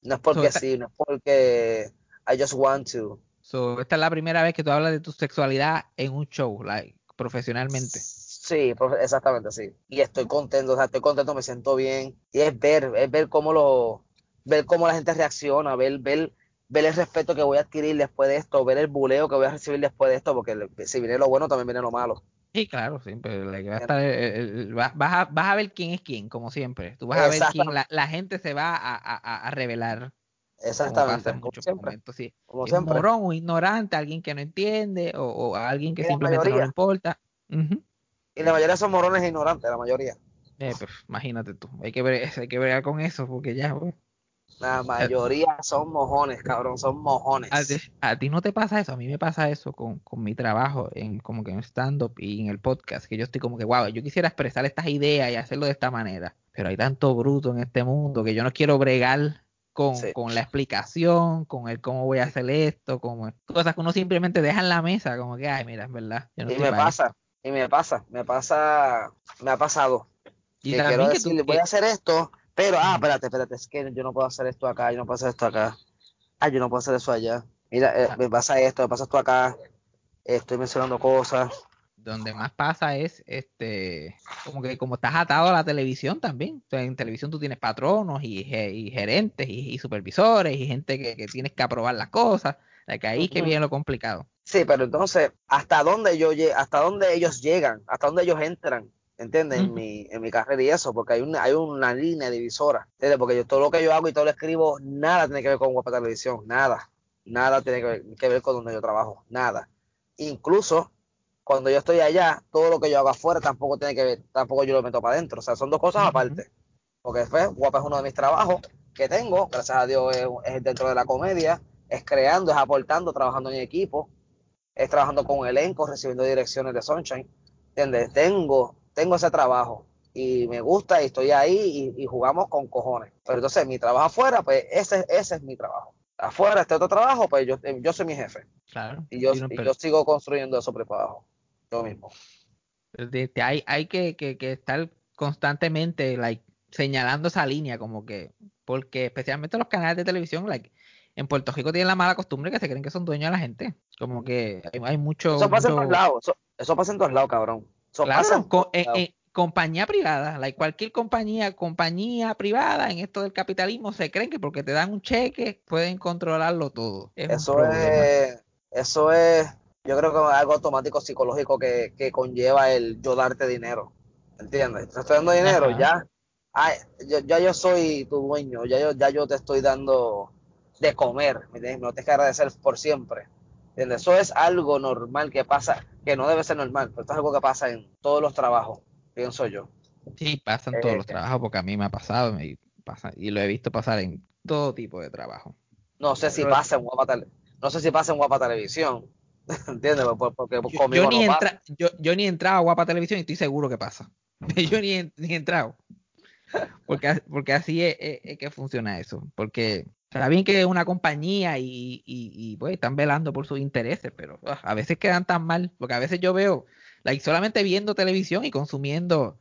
No es porque So, sí, no es porque I just want to. So, esta es la primera vez que tú hablas de tu sexualidad en un show, like, profesionalmente. Sí, exactamente, sí. Y estoy contento, o sea, estoy contento, me siento bien. Y es ver, es ver cómo lo, ver cómo la gente reacciona, ver, ver, ver el respeto que voy a adquirir después de esto, ver el buleo que voy a recibir después de esto, porque si viene lo bueno, también viene lo malo. Sí, claro, siempre. like, va a estar, eh, eh, va- vas, a, vas a ver quién es quién, como siempre. Tú vas a ver quién, la, la gente se va a, a- a- a revelar. Como pasa Exactamente, en como muchos siempre, momentos. Sí. como Es siempre. morón o ignorante, alguien que no entiende, o, o alguien que simplemente no le importa. Y la mayoría son morones e ignorantes, la mayoría. Eh, pues, imagínate tú, hay que ver, hay que bregar con eso, porque ya, pues, La mayoría son mojones, cabrón, son mojones. a, ti, a ti no te pasa eso, a mí me pasa eso con, con mi trabajo en como que en stand-up y en el podcast, que yo estoy como que, wow, yo quisiera expresar estas ideas y hacerlo de esta manera, pero hay tanto bruto en este mundo que yo no quiero bregar con, Sí. con la explicación, con el cómo voy a hacer esto, como cosas que uno simplemente deja en la mesa, como que, ay, mira, es verdad. yo no Y me pasa, y me pasa, me pasa, me ha pasado. Y que quiero que tú- decirle, que- voy a hacer esto, pero, ah, espérate, espérate, es que yo no puedo hacer esto acá, yo no puedo hacer esto acá. Ah, yo no puedo hacer eso allá. Mira, eh, Ah. me pasa esto, me pasa esto acá. Estoy mencionando cosas. Donde más pasa es este como que como estás atado a la televisión también O sea, en televisión tú tienes patronos y, ge- y gerentes y, y supervisores y gente que, que tienes que aprobar las cosas de que ahí es que viene lo complicado Sí, pero entonces, ¿hasta dónde yo hasta dónde ellos llegan? ¿Hasta dónde ellos entran? ¿Entiendes? En mi, en mi carrera y eso, porque hay una, hay una línea divisora. ¿Entiendes? Porque yo todo lo que yo hago y todo lo escribo, nada tiene que ver con Guapa Televisión, nada. Nada tiene que ver, que ver con donde yo trabajo, nada. Incluso cuando yo estoy allá, todo lo que yo hago afuera tampoco tiene que ver, tampoco yo lo meto para adentro. O sea, son dos cosas aparte. Porque pues, Guapa es uno de mis trabajos que tengo, gracias a Dios es, es dentro de la comedia, es creando, es aportando, trabajando en equipo, es trabajando con elenco, recibiendo direcciones de Sunshine. ¿Entiendes? Tengo, tengo ese trabajo y me gusta y estoy ahí y, y jugamos con cojones. Pero entonces mi trabajo afuera, pues ese, ese es mi trabajo. Afuera este otro trabajo, pues yo, yo soy mi jefe claro y yo, y yo sigo construyendo eso por ahí para abajo. Yo mismo. de- de- hay, hay que, que- que estar constantemente like, señalando esa línea como que porque especialmente los canales de televisión like en Puerto Rico tienen la mala costumbre que se creen que son dueños de la gente como que hay, hay mucho Eso pasa en mucho- todos lados. Eso, eso pasa en todos lados, cabrón. Eso Claro, pasa en co- todos en- en compañía privada, like cualquier compañía, compañía privada en esto del capitalismo se creen que porque te dan un cheque pueden controlarlo todo. Es Eso es, eso es, yo creo que es algo automático psicológico que, que conlleva el yo darte dinero. ¿Entiendes? Te estoy dando dinero, Ajá. ya, ay, yo- ya yo soy tu dueño, ya yo, ya yo te estoy dando de comer, ¿me entiendes? Me lo tienes que agradecer por siempre. ¿Entiendes? Eso es algo normal que pasa, que no debe ser normal, pero esto es algo que pasa en todos los trabajos, pienso yo. Sí, pasan todos los Eh, trabajos porque a mí me ha pasado y, pasa, y lo he visto pasar en todo tipo de trabajo. No sé si pasa en Guapa, no sé si pasa en Guapa Televisión, ¿entiendes? Por- Porque Yo, yo ni no entra, yo, yo ni he entrado a Guapa Televisión y estoy seguro que pasa. Yo ni, he- ni he entrado. Porque, porque así es, es- es que funciona eso. Porque está bien que es una compañía y, y, y, pues están velando por sus intereses, pero ah, a veces quedan tan mal. Porque a veces yo veo, like, solamente viendo televisión y consumiendo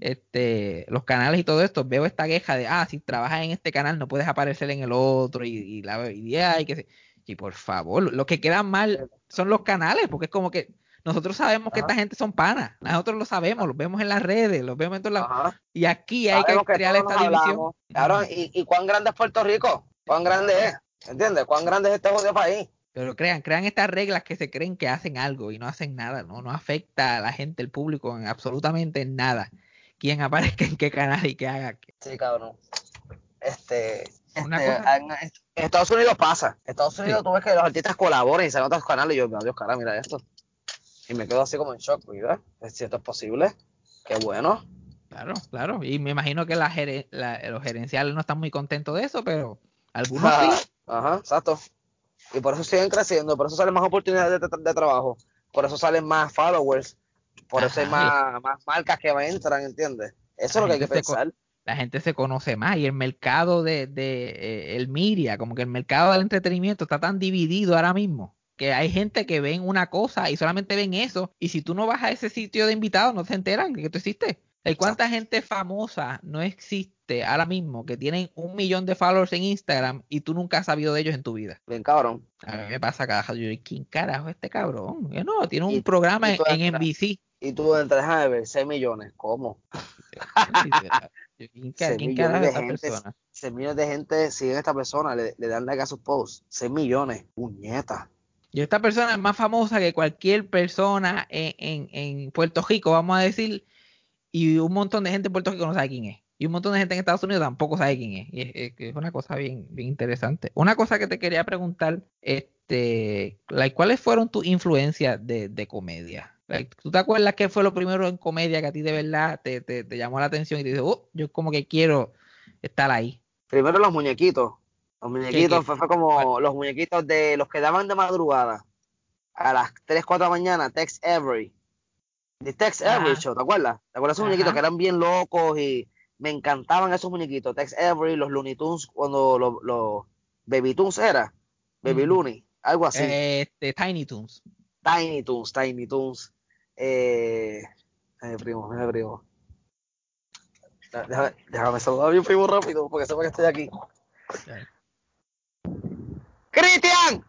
este los canales y todo esto, veo esta queja de, ah, si trabajas en este canal no puedes aparecer en el otro y, y la y, ay, que se- Y por favor, lo que quedan mal son los canales, porque es como que nosotros sabemos que esta gente son panas, nosotros lo sabemos, los vemos en las redes, los vemos en todos lados. Ajá. Y aquí hay que crear esta división. hablamos. Cabrón, ¿y, ¿y cuán grande es Puerto Rico? ¿Cuán grande es? ¿Entiendes? ¿Cuán grande es este jodido país? Pero crean, crean estas reglas que se creen que hacen algo y no hacen nada, no, no afecta a la gente, el público en absolutamente nada. Quién aparezca en qué canal y qué haga qué. Sí, cabrón. Este, este, en, Estados Unidos pasa. En Estados Unidos Sí. tú ves que los artistas colaboran y salen otros canales y yo, Dios, cara, mira esto. Y me quedo así como en shock, ¿verdad? Si esto es posible, qué bueno. Claro, claro. Y me imagino que la la- los gerenciales no están muy contentos de eso, pero algunos sí. Ajá, exacto. Y por eso siguen creciendo, por eso salen más oportunidades de, de- de trabajo, por eso salen más followers, por eso hay más, más marcas que entran, ¿entiendes? Eso es lo que hay que se co- pensar. La gente se conoce más y el mercado de, de eh, el media, como que el mercado del entretenimiento está tan dividido ahora mismo que hay gente que ven una cosa y solamente ven eso y si tú no vas a ese sitio de invitados no se enteran que tú existes. ¿Hay cuánta gente famosa no existe ahora mismo que tienen un millón de followers en Instagram y tú nunca has sabido de ellos en tu vida? Bien cabrón. A mí me pasa cada yo, ¿quién carajo es este cabrón? Yo no, tiene un Y- programa y en, entras. NBC. Y tú entras, déjame ver, 6 millones, ¿cómo? ¿Quién, quién carajo esta gente. persona? 6 millones de gente siguen a esta persona, le, le dan like a sus posts. 6 millones, puñeta. Y esta persona es más famosa que cualquier persona en, en, en Puerto Rico, vamos a decir, y un montón de gente en Puerto Rico no sabe quién es. Y un montón de gente en Estados Unidos tampoco sabe quién es. Y es, es- es una cosa bien, bien interesante. Una cosa que te quería preguntar, este, like, ¿cuáles fueron tus influencias de, de comedia? Like, ¿Tú te acuerdas qué fue lo primero en comedia que a ti de verdad te, te, te llamó la atención y te dices, oh, yo como que quiero estar ahí? Primero los muñequitos. Los muñequitos fue, fue como los muñequitos de los que daban de madrugada a las 3, 4 de la mañana, Tex Avery. De Tex Ajá. Avery Show, ¿te acuerdas? ¿Te acuerdas esos Ajá. muñequitos que eran bien locos y me encantaban esos muñequitos? Tex Avery, los Looney Tunes, cuando los, los Baby Tunes era, Baby. Looney, algo así. Este, Tiny Toons. Tiny Toons, Tiny Toons. Eh, ay, primo, mi primo. Déjame, déjame saludar a mi primo rápido porque sepa que estoy aquí. ¡Cristian!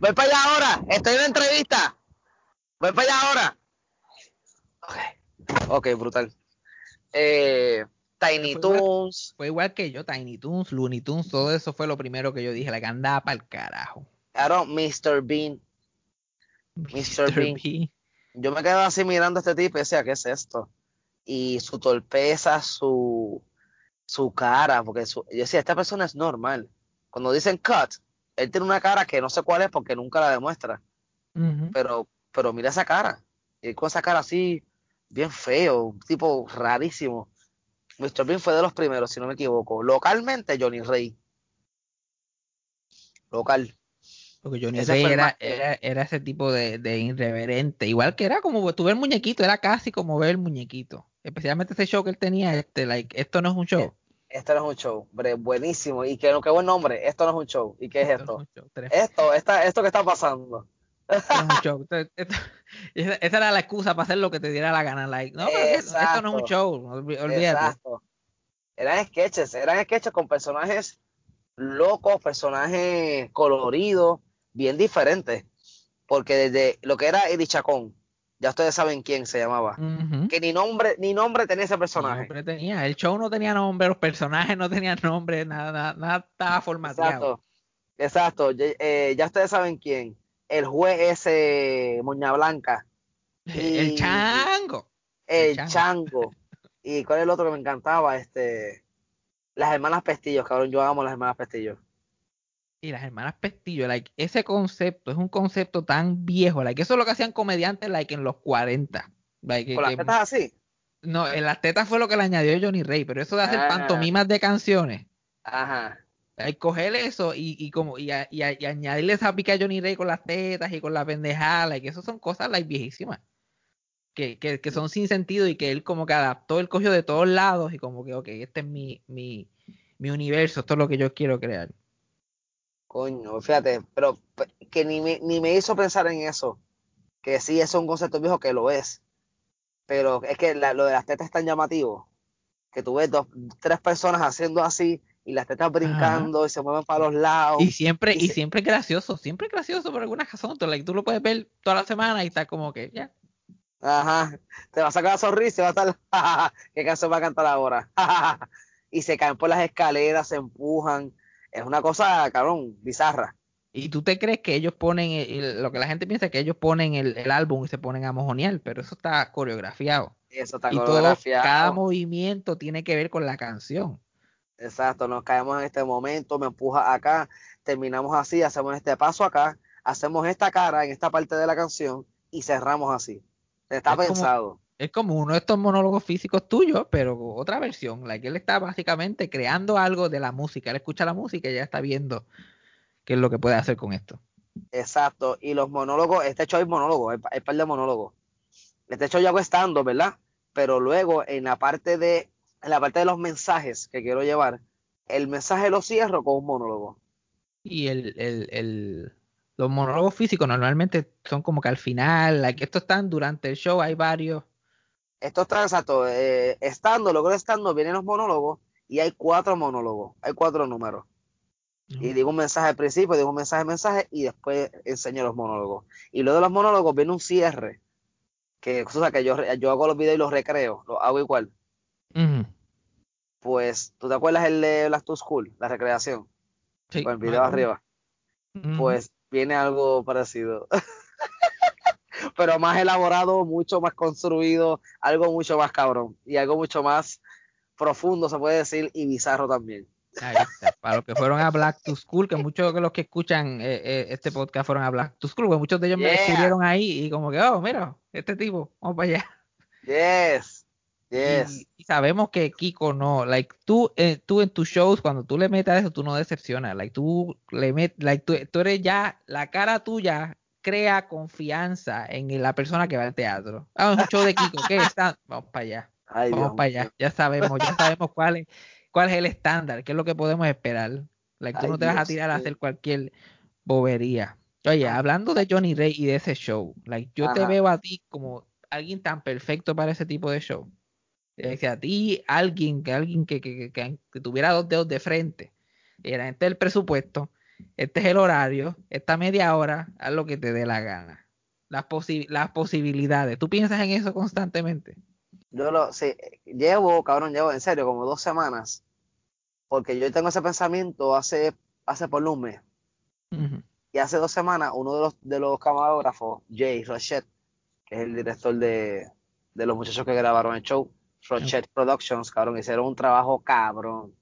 Voy para allá ahora. Estoy en una entrevista. Voy para allá ahora. Ok, ok, brutal. Eh, Tiny Fue igual. Toons. Fue igual que yo, Tiny Toons, Looney Tunes, todo eso fue lo primero que yo dije, la que andaba para el carajo. Claro, Mr. Bean. Mr. Bean. Yo me quedaba así mirando a este tipo y decía, ¿qué es esto? Y su torpeza, su, su cara, porque su- yo decía, esta persona es normal. Cuando dicen cut, él tiene una cara que no sé cuál es porque nunca la demuestra. Pero, pero mira esa cara. Y con esa cara así, bien feo, un tipo rarísimo. Mr. Bean fue de los primeros, si no me equivoco. Localmente, Johnny Rey. Local. Porque Johnny Ese era, era, era ese tipo de, de irreverente. Igual que era como tú el muñequito, era casi como ver el muñequito. Especialmente ese show que él tenía, este, like, esto no es un show. Esto no es un show, bre, buenísimo. Y que qué buen nombre. Esto no es un show. ¿Y qué es Esto no esto? es Esto, esta, esto que está pasando. esto no es un show. Esto- esto- esa, era la excusa para hacer lo que te diera la gana. Like, no, esto no es un show. Olvídate. Exacto. Eran sketches, eran sketches con personajes locos, personajes coloridos, bien diferentes. Porque desde lo que era Eddie Chacón, ya ustedes saben quién se llamaba. Que ni nombre, ni nombre tenía ese personaje. nombre tenía, el show no tenía nombre, los personajes no tenían nombre, nada, nada, nada estaba formateado. Exacto. Exacto. Ya, eh, ya ustedes saben quién. El juez ese Moña Blanca. El chango. El El chango. ¿Y cuál es el otro que me encantaba? Este. Las hermanas Pestillos, cabrón. Yo amo las hermanas Pestillos. Y las hermanas Pestillo, like, ese concepto es un concepto tan viejo, like, eso es lo que hacían comediantes like, en los 40. Like, que- Con las tetas así. no, en las tetas fue lo que le añadió Johnny Rey, pero eso de hacer Ah. pantomimas de canciones, Ajá. like, coger eso y, y como y, a- y a- y añadirle esa pica a Johnny Rey con las tetas y con la pendejada, like, eso son cosas like, viejísimas. Que, que, que son sin sentido y que él como que adaptó el cogió de todos lados y como que, ok, este es mi, mi, mi universo, esto es lo que yo quiero crear. Coño, fíjate, pero pe- que ni me, ni me hizo pensar en eso. Que sí, eso es un concepto viejo que lo es. Pero es que la- lo de las tetas es tan llamativo. Que tú ves dos, tres personas haciendo así y las tetas brincando y se mueven para los lados. Y siempre, Y y se- siempre es gracioso, siempre es gracioso por alguna razón. Tú, like, tú lo puedes ver toda la semana y está como que, ya. Ajá. Te va a sacar la sonrisa y va a estar, ¿qué canción va a cantar ahora? y se caen por las escaleras, se empujan. Es una cosa, cabrón, bizarra. Y tú te crees que ellos ponen, el- lo que la gente piensa es que ellos ponen el, el álbum y se ponen a mojonear, pero eso está coreografiado. Eso está Y todo, coreografiado. cada movimiento tiene que ver con la canción. Exacto, nos caemos en este momento, me empuja acá, terminamos así, hacemos este paso acá, hacemos esta cara en esta parte de la canción y cerramos así. Está Es como- pensado. Es como uno de estos monólogos físicos tuyos, pero otra versión. La que él está básicamente creando algo de la música. Él escucha la música y ya está viendo qué es lo que puede hacer con esto. Exacto. Y los monólogos, este show es monólogo, es, es par de monólogos. Este show yo hago estando, ¿verdad? Pero luego en la parte de, en la parte de los mensajes que quiero llevar, el mensaje lo cierro con un monólogo. Y el, el, el- los monólogos físicos normalmente son como que al final, like, estos están durante el show, hay varios. Esto está exacto. eh, estando, de estando vienen los monólogos y hay cuatro monólogos, hay cuatro números. Y digo un mensaje al principio, digo un mensaje, mensaje, y después enseño los monólogos. Y luego de los monólogos viene un cierre, que, o sea, que yo, hago los videos y los recreo, los hago igual. Pues, ¿tú te acuerdas el de Black to School, la recreación? Sí, Con el video arriba. Pues viene algo parecido. Pero más elaborado, mucho más construido, algo mucho más cabrón. Y algo mucho más profundo, se puede decir, y bizarro también. Ahí está. Para los que fueron a Black to School, que muchos de los que escuchan eh, eh, este podcast fueron a Black to School, porque muchos de ellos me Yeah. descubrieron ahí y como que, oh, mira, este tipo, vamos para allá. Yes, yes. Y, y sabemos que Kiko no, like tú, eh, tú en tus shows, cuando tú le metas eso, tú no decepcionas, like tú le met, like tú, tú eres ya, la cara tuya crea confianza en la persona que va al teatro. Ah, un show de Kiko, ¿qué está? Vamos para allá, Ay, vamos Dios para allá, ya sabemos, ya sabemos cuál es, cuál es el estándar, qué es lo que podemos esperar. Like tú Ay, no te vas a tirar a hacer cualquier bobería. Oye, Ah. hablando de Johnny Ray y de ese show, like yo te veo a ti como alguien tan perfecto para ese tipo de show. Es decir, a ti, alguien que alguien que, que, que- que tuviera dos dedos de frente, era este es el presupuesto, este es el horario, esta media hora, haz lo que te dé la gana. Las, posi- las posibilidades. ¿Tú piensas en eso constantemente? Yo lo, sí, llevo, cabrón, llevo en serio como dos semanas, porque yo tengo ese pensamiento hace, hace por un mes. Y hace dos semanas, uno de los, de los camarógrafos, Jay Rochette, que es el director de, de los muchachos que grabaron el show, Rochette Productions, cabrón, hicieron un trabajo cabrón.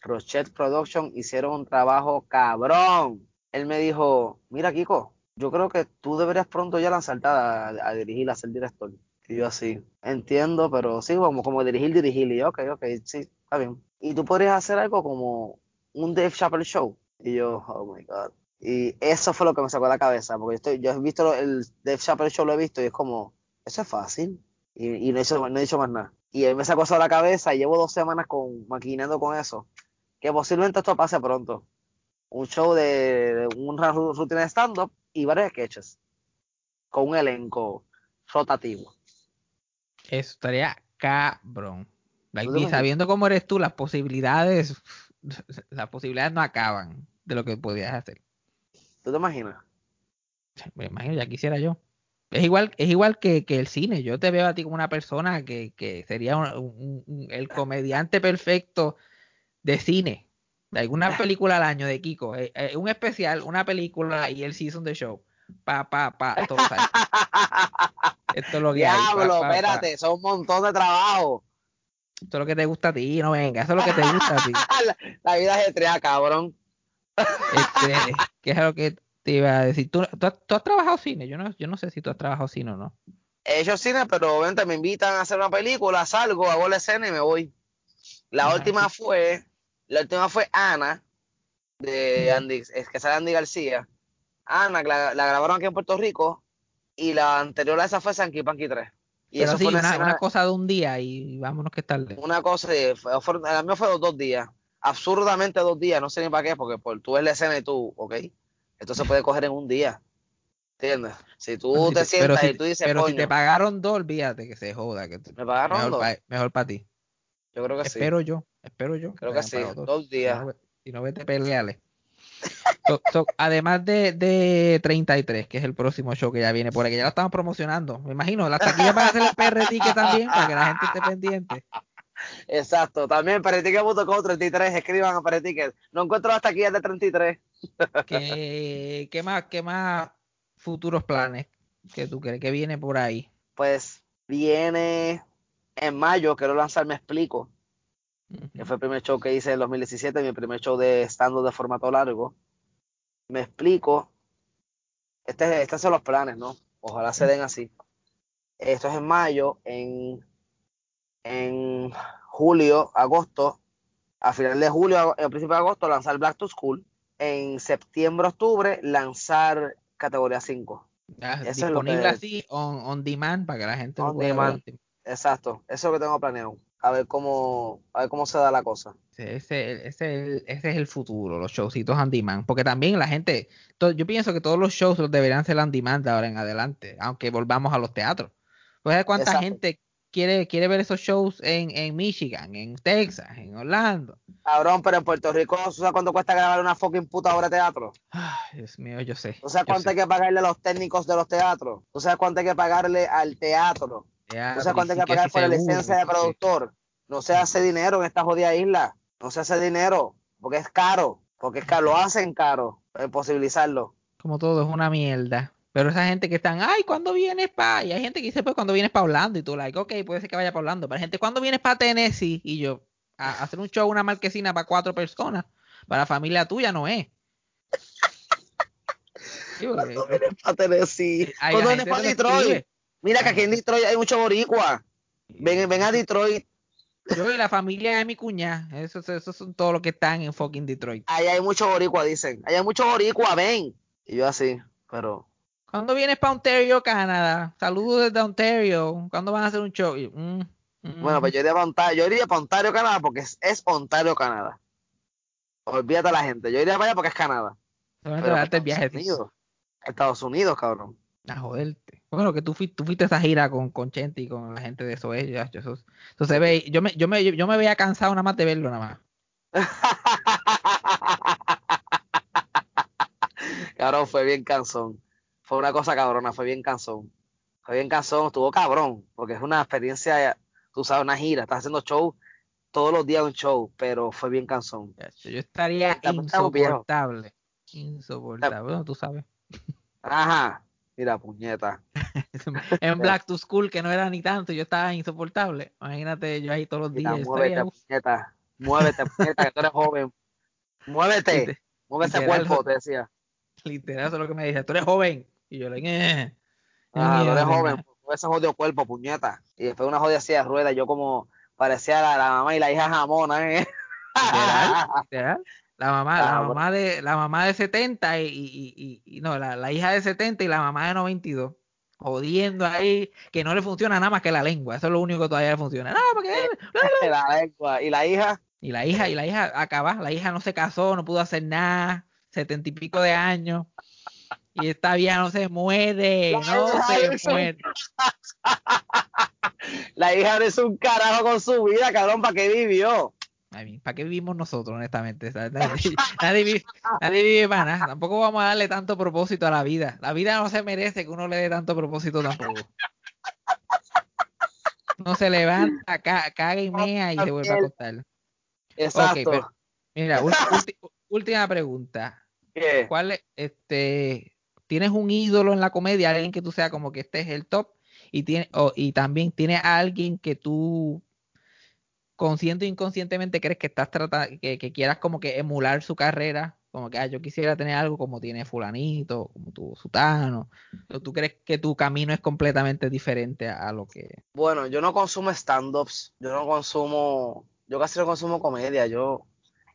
Rochette Productions hicieron un trabajo cabrón. Él me dijo, mira Kiko, yo creo que tú deberías pronto ya lanzarte a, a dirigir, a ser director. Y yo así, entiendo, pero sí, como, como dirigir, dirigir. Y yo, ok, ok, sí, está bien. Y tú podrías hacer algo como un Dave Chappelle Show. Y yo, oh my God. Y eso fue lo que me sacó de la cabeza, porque yo, estoy, yo he visto el Dave Chappelle Show, lo he visto, y es como, eso es fácil. Y, y no, he hecho, no he dicho más nada. Y él me sacó eso de la cabeza y llevo dos semanas con, maquinando con eso. Que posiblemente esto pase pronto. Un show de, de una ru- rutina de stand-up y varios sketches. Con un elenco rotativo. Eso estaría cabrón. Like, ¿Tú te y sabiendo cómo eres tú, las posibilidades, las posibilidades no acaban de lo que podías hacer. ¿Tú te imaginas? Me imagino, ya quisiera yo. Es igual, es igual que, que el cine. Yo te veo a ti como una persona que, que sería un- un- un- el comediante perfecto de cine. De alguna película al año de Kiko. eh, eh, un especial, una película y el season de show. Pa, pa, pa, todos los años. Esto es lo que hay. Diablo, pa. espérate, son un montón de trabajo. Esto es lo que te gusta a ti, no venga. Eso es lo que te gusta a ti. la, la vida es ajetreada, cabrón. Este, ¿Qué es lo que te iba a decir? ¿Tú, tú, has, tú has trabajado cine? Yo no, yo no sé si tú has trabajado cine o no. He hecho cine, pero obviamente me invitan a hacer una película, salgo, hago la escena y me voy. La Ajá, última fue, la última fue Ana, de Andy, es que sale Andy García. Ana, la, la grabaron aquí en Puerto Rico, y la anterior a esa fue Sanky Panky 3. Y Pero eso sí, fue una, cosa de un día y vámonos que tarde. una cosa, fue, fue- a mí fue dos, dos días, absurdamente dos días, no sé ni para qué, porque por, tú ves la escena y tú, ok, esto se puede coger en un día, ¿entiendes? Si tú si te sientas si, y tú dices, pero si te pagaron dos, olvídate que se joda. Que te- me pagaron mejor, dos. pa- mejor para ti. Yo creo que sí. Espero yo, espero yo. Creo que sí. dos. Días. Si no, vete peleale. So- so, además de, de 33, que es el próximo show que ya viene por ahí, que ya lo estamos promocionando. Me imagino, las taquillas van a hacer el PR ticket también, para que la gente esté pendiente. Exacto. También Pereticket.com 33. Escriban a Pereticket. No encuentro las taquillas de 33. ¿Qué, qué más, qué más futuros planes que tú crees que viene por ahí? Pues viene en mayo. Quiero lanzar Me Explico. que fue el primer show que hice en 2017, mi primer show de stand de formato largo. Me explico. Este, estos son los planes, ¿no? Ojalá se den así. Esto es en mayo, en, en julio, agosto, a final de julio, a principio de agosto, lanzar Black to School. En septiembre, octubre, lanzar categoría 5. Ya, Eso es lo disponible que- así on, on demand para que la gente lo On pueda demand. ver. Exacto, eso es lo que tengo planeado. A ver cómo, a ver cómo se da la cosa. Ese, ese, ese, ese es el futuro, los showcitos on demand. Porque también la gente, to- yo pienso que todos los shows los deberían ser on demand de ahora en adelante, aunque volvamos a los teatros. Pues ¿sabes cuánta Exacto. gente quiere, quiere ver esos shows en, en Michigan, en Texas, en Orlando? Cabrón, pero en Puerto Rico, ¿tú sabes cuánto cuesta grabar una fucking puta obra de teatro? Ay, Dios mío, yo sé. ¿Tú sabes cuánto sé. hay que pagarle a los técnicos de los teatros? ¿Tú sabes cuánto hay que pagarle al teatro? ¿Tú Teatro, sabes cuánto hay que pagar por la licencia de que si- productor? No se hace dinero en esta jodida isla. No se hace dinero porque es caro. Porque es caro. Lo hacen caro. eh, Posibilizarlo. Como todo es una mierda. Pero esa gente que están, ay, ¿cuándo vienes para? Y hay gente que dice, pues, cuando vienes para Orlando? Y tú, like, ok, puede ser que vaya para Orlando. Pero hay gente, ¿cuándo vienes para Tennessee? Y yo, a hacer un show, una marquesina para cuatro personas. Para la familia tuya no es. Sí, porque- Para Tennessee. Hay ¿Cuándo vienes para Detroit? Mira que aquí en Detroit hay mucho boricua. Ven, ven a Detroit. Yo y la familia de mi cuñada, esos, esos son todos los que están en fucking Detroit. Allá hay mucho boricua, dicen. Allá hay mucho boricua, ven. Y yo así, pero... ¿Cuándo vienes para Ontario, Canadá? Saludos desde Ontario. ¿Cuándo van a hacer un show? Yo, mm, mm. Bueno, pues yo iría para Ontario, yo iría para Ontario, Canadá, porque es, es Ontario, Canadá. Olvídate a la gente. Yo iría para allá porque es Canadá. Pero el para Estados viaje. Unidos. Estados Unidos, cabrón. A joderte. Bueno, que tú fuiste, tú fuiste a esa gira con, con Chente y con la gente de eso, eh, eso, eso se ve, yo me, yo me, yo me veía cansado nada más de verlo nada más. cabrón, fue bien cansón. Fue una cosa cabrona, fue bien cansón. Fue bien cansón, estuvo cabrón, porque es una experiencia, tú sabes, una gira. Estás haciendo show todos los días un show, pero fue bien cansón. Yo estaría insoportable. Insoportable. Bueno, tú sabes. Ajá. Mira, puñeta. En Black to School, que no era ni tanto, yo estaba insoportable. Imagínate yo ahí todos los días. muévete, puñeta. Muévete, puñeta, que tú eres joven. Muévete. ese literal, cuerpo, te decía. literal, eso es lo que me dice. Tú eres joven. Y yo le dije, Ah, tú eres joven, mueve ese jodido cuerpo, puñeta. Y después una jodida silla de ruedas, yo como parecía la, la mamá y la hija jamona, ¿eh? Literal, literal. La mamá, la Cabrón. mamá de, la mamá de 70 y, y, y- y- no, la, la hija de 70 y la mamá de 92. Jodiendo ahí, que no le funciona nada más que la lengua. Eso es lo único que todavía le funciona. No, porque la lengua. Y la hija, Y la hija, y la hija acaba, la hija no se casó, no pudo hacer nada, setenta y pico de años. Y esta vieja no se muere, no se muere. la hija no hizo un carajo con su vida, cabrón, ¿para qué vivió? ¿Para qué vivimos nosotros, honestamente? Nadie, nadie vive, nadie vive para nada. Tampoco vamos a darle tanto propósito a la vida. La vida no se merece que uno le dé tanto propósito tampoco. No se levanta, ca- caga y mea y se vuelve a acostar. Exacto. pero- Mira, última pregunta. ¿Qué? ¿Cuál es, este, tienes un ídolo en la comedia, alguien que tú sea como que este es el top y tiene o- y también tienes a alguien que tú consciente o inconscientemente crees que estás tratando que, que quieras como que emular su carrera, como que ah, yo quisiera tener algo como tiene fulanito, como tu sutano, o tú crees que tu camino es completamente diferente a, a lo que Bueno, yo no consumo stand-ups, yo no consumo, yo casi no consumo comedia, yo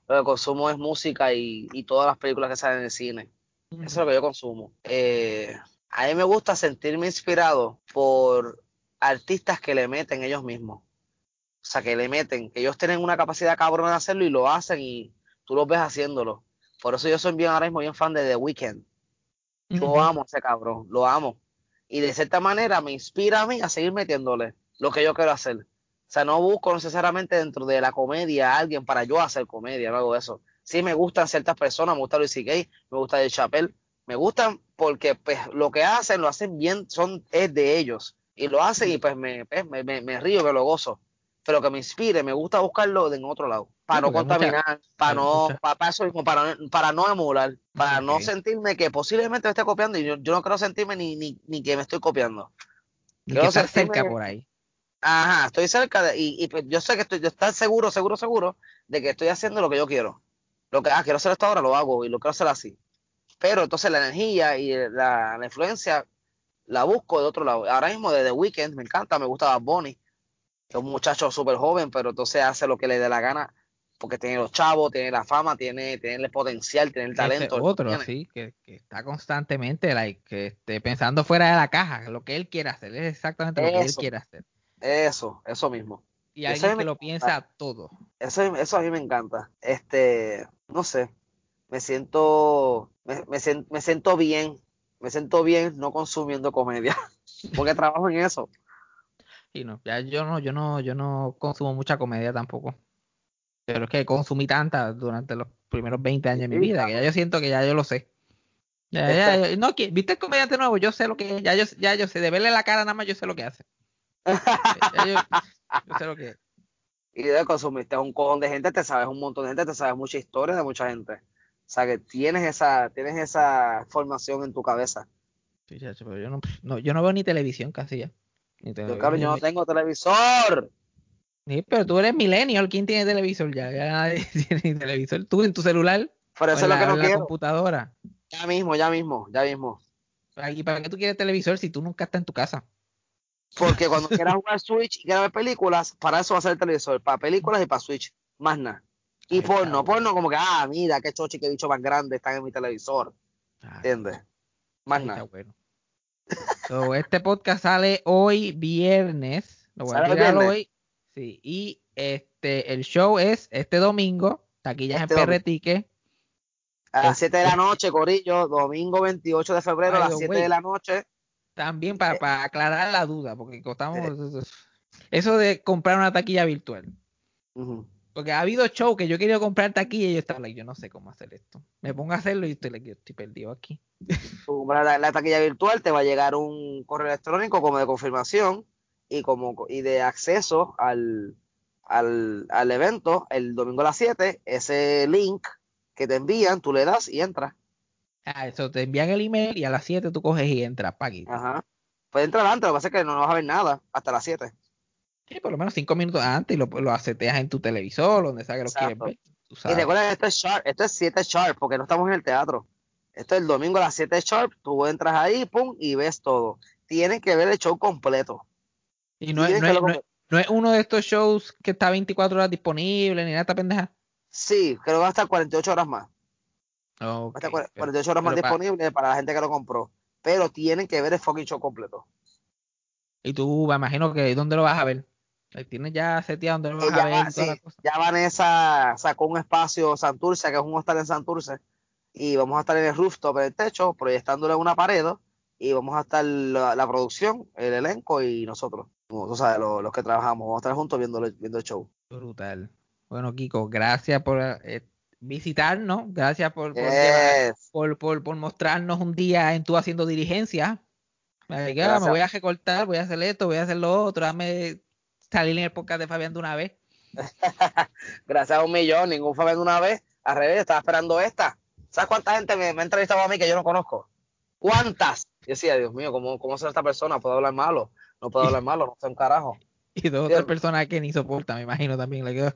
lo que consumo es música y, y todas las películas que salen en el cine. Eso es lo que yo consumo. Eh, a mí me gusta sentirme inspirado por artistas que le meten ellos mismos. O sea, que le meten, que ellos tienen una capacidad cabrona de hacerlo y lo hacen y tú los ves haciéndolo. Por eso yo soy bien ahora mismo bien fan de The Weeknd. Yo amo a ese cabrón, lo amo. Y de cierta manera me inspira a mí a seguir metiéndole lo que yo quiero hacer. O sea, no busco necesariamente dentro de la comedia a alguien para yo hacer comedia, no hago eso. Sí me gustan ciertas personas, me gusta Luis Gay, me gusta el Chappelle, me gustan porque pues lo que hacen, lo hacen bien, son, es de ellos. Y lo hacen y pues me, pues, me, me, me río, me lo gozo. Pero que me inspire, me gusta buscarlo en otro lado. Para no mucha- contaminar, para no, para, para eso mismo, para, no- para no emular, para no sentirme que posiblemente me esté copiando y yo, yo no quiero sentirme ni, ni, ni que me estoy copiando. Quiero que sentirme- cerca por ahí. Ajá, estoy cerca de, y, y pues yo sé que estoy, yo estoy seguro, seguro, seguro de que estoy haciendo lo que yo quiero. Lo que, ah, quiero hacer esto ahora, lo hago y lo quiero hacer así. Pero entonces la energía y la, la influencia la busco de otro lado. Ahora mismo de The Weeknd me encanta, me gusta Bad Bunny, es un muchacho súper joven, pero entonces hace lo que le dé la gana, porque tiene los chavos, tiene la fama, tiene, tiene el potencial, tiene el talento. otro, tiene. sí, que, que está constantemente like, que esté pensando fuera de la caja, lo que él quiere hacer, es exactamente lo que él quiere hacer. Eso, eso mismo. Y alguien que lo piensa todo. Eso, eso a mí me encanta. Este, no sé, me siento, me, me, me siento bien, me siento bien no consumiendo comedia, porque trabajo en eso. Y no, ya yo no, yo no, yo no consumo mucha comedia tampoco. Pero es que consumí tanta durante los primeros 20 años de mi vida, que ya yo siento que ya yo lo sé. Ya, ya, ya- no, ¿viste el comediante nuevo? Yo sé lo que es, ya yo, ya yo sé, de verle la cara nada más yo sé lo que hace. Ya yo, yo sé lo que es. Y de consumiste un cojón de gente, te sabes un montón de gente, te sabes mucha historia de mucha gente. O sea que tienes esa, tienes esa formación en tu cabeza. Sí, chacho, pero yo no, no, yo no veo ni televisión casi ya. Yo, cabrón, yo no tengo televisor. Sí, pero tú eres millennial, ¿quién tiene televisor ya? Ya nadie tiene televisor. Tú en tu celular Pero eso es lo que no la quiero. computadora. Ya mismo, ya mismo, ya mismo. ¿Y para qué tú quieres televisor si tú nunca estás en tu casa? Porque cuando quieras jugar Switch y quieras ver películas, para eso va a ser el televisor, para películas y para Switch, más nada. Y Ahí porno, porno como que, ah, mira, qué chochi, qué bicho más grande están en mi televisor, Ah, ¿entiendes? Más nada. bueno. So, este podcast sale hoy viernes. Lo voy a ¿Sale el tirar hoy. Sí, y este el show es este domingo. Taquillas Este en. Ticket. A las Es- 7 de la noche, Corillo, domingo 28 de febrero a las the 7 way. de la noche. También Eh. para, para aclarar la duda, porque estamos eso de comprar una taquilla virtual. Porque ha habido show que yo he querido comprar taquilla y yo estaba like, yo no sé cómo hacer esto. Me pongo a hacerlo y estoy, like, yo estoy perdido aquí. Tú compras la, la taquilla virtual, te va a llegar un correo electrónico como de confirmación y como y de acceso al, al, al evento el domingo a las 7. Ese link que te envían, tú le das y entras. Ah, eso te envían el email y a las 7 tú coges y entras para aquí. Ajá. Puedes entrar antes, lo que pasa es que no vas a ver nada hasta las 7. Sí, por lo menos 5 minutos antes y lo, lo aseteas en tu televisor, donde sea que lo quieres ver. Y recuerda que esto es sharp, esto es 7 sharp, porque no estamos en el teatro. Esto es el domingo a las 7 sharp, tú entras ahí, pum, y ves todo. Tienes que ver el show completo. Y no es, no, es, lo- no es- no es uno de estos shows que está 24 horas disponible ni nada esta pendeja. Sí, creo que va a estar 48 horas más. Va Ok, a estar cua- pero- 48 horas más pero disponible para la gente que lo compró. Pero tienen que ver el fucking show completo. Y tú, me imagino que ¿dónde lo vas a ver? Tienes ya seteado dónde lo vas a ver va- sí, ya Vanessa sacó un espacio Santurce, que es un hostal en Santurce, y vamos a estar en el rooftop, en el techo, proyectándole una pared, y vamos a estar la, la producción, el elenco y nosotros, tú sabes, los, los que trabajamos, vamos a estar juntos viendo, viendo el show. Brutal. Bueno, Kiko, gracias por eh, visitarnos, gracias por, por, llevar- por, por, por mostrarnos un día en tú haciendo diligencia. Me, voy a recortar, voy a hacer esto, voy a hacer lo otro, dame salir en el podcast de Fabián de una vez. Gracias a un millón, ningún fue viendo una vez, al revés, estaba esperando esta. ¿Sabes cuánta gente me, me ha entrevistado a mí que yo no conozco? ¿Cuántas? Yo decía, Dios mío, ¿cómo, cómo será esta persona? ¿Puedo hablar malo? No puedo hablar malo, no sé un carajo. Y dos otras personas que ni soportan, me imagino también. le quedó.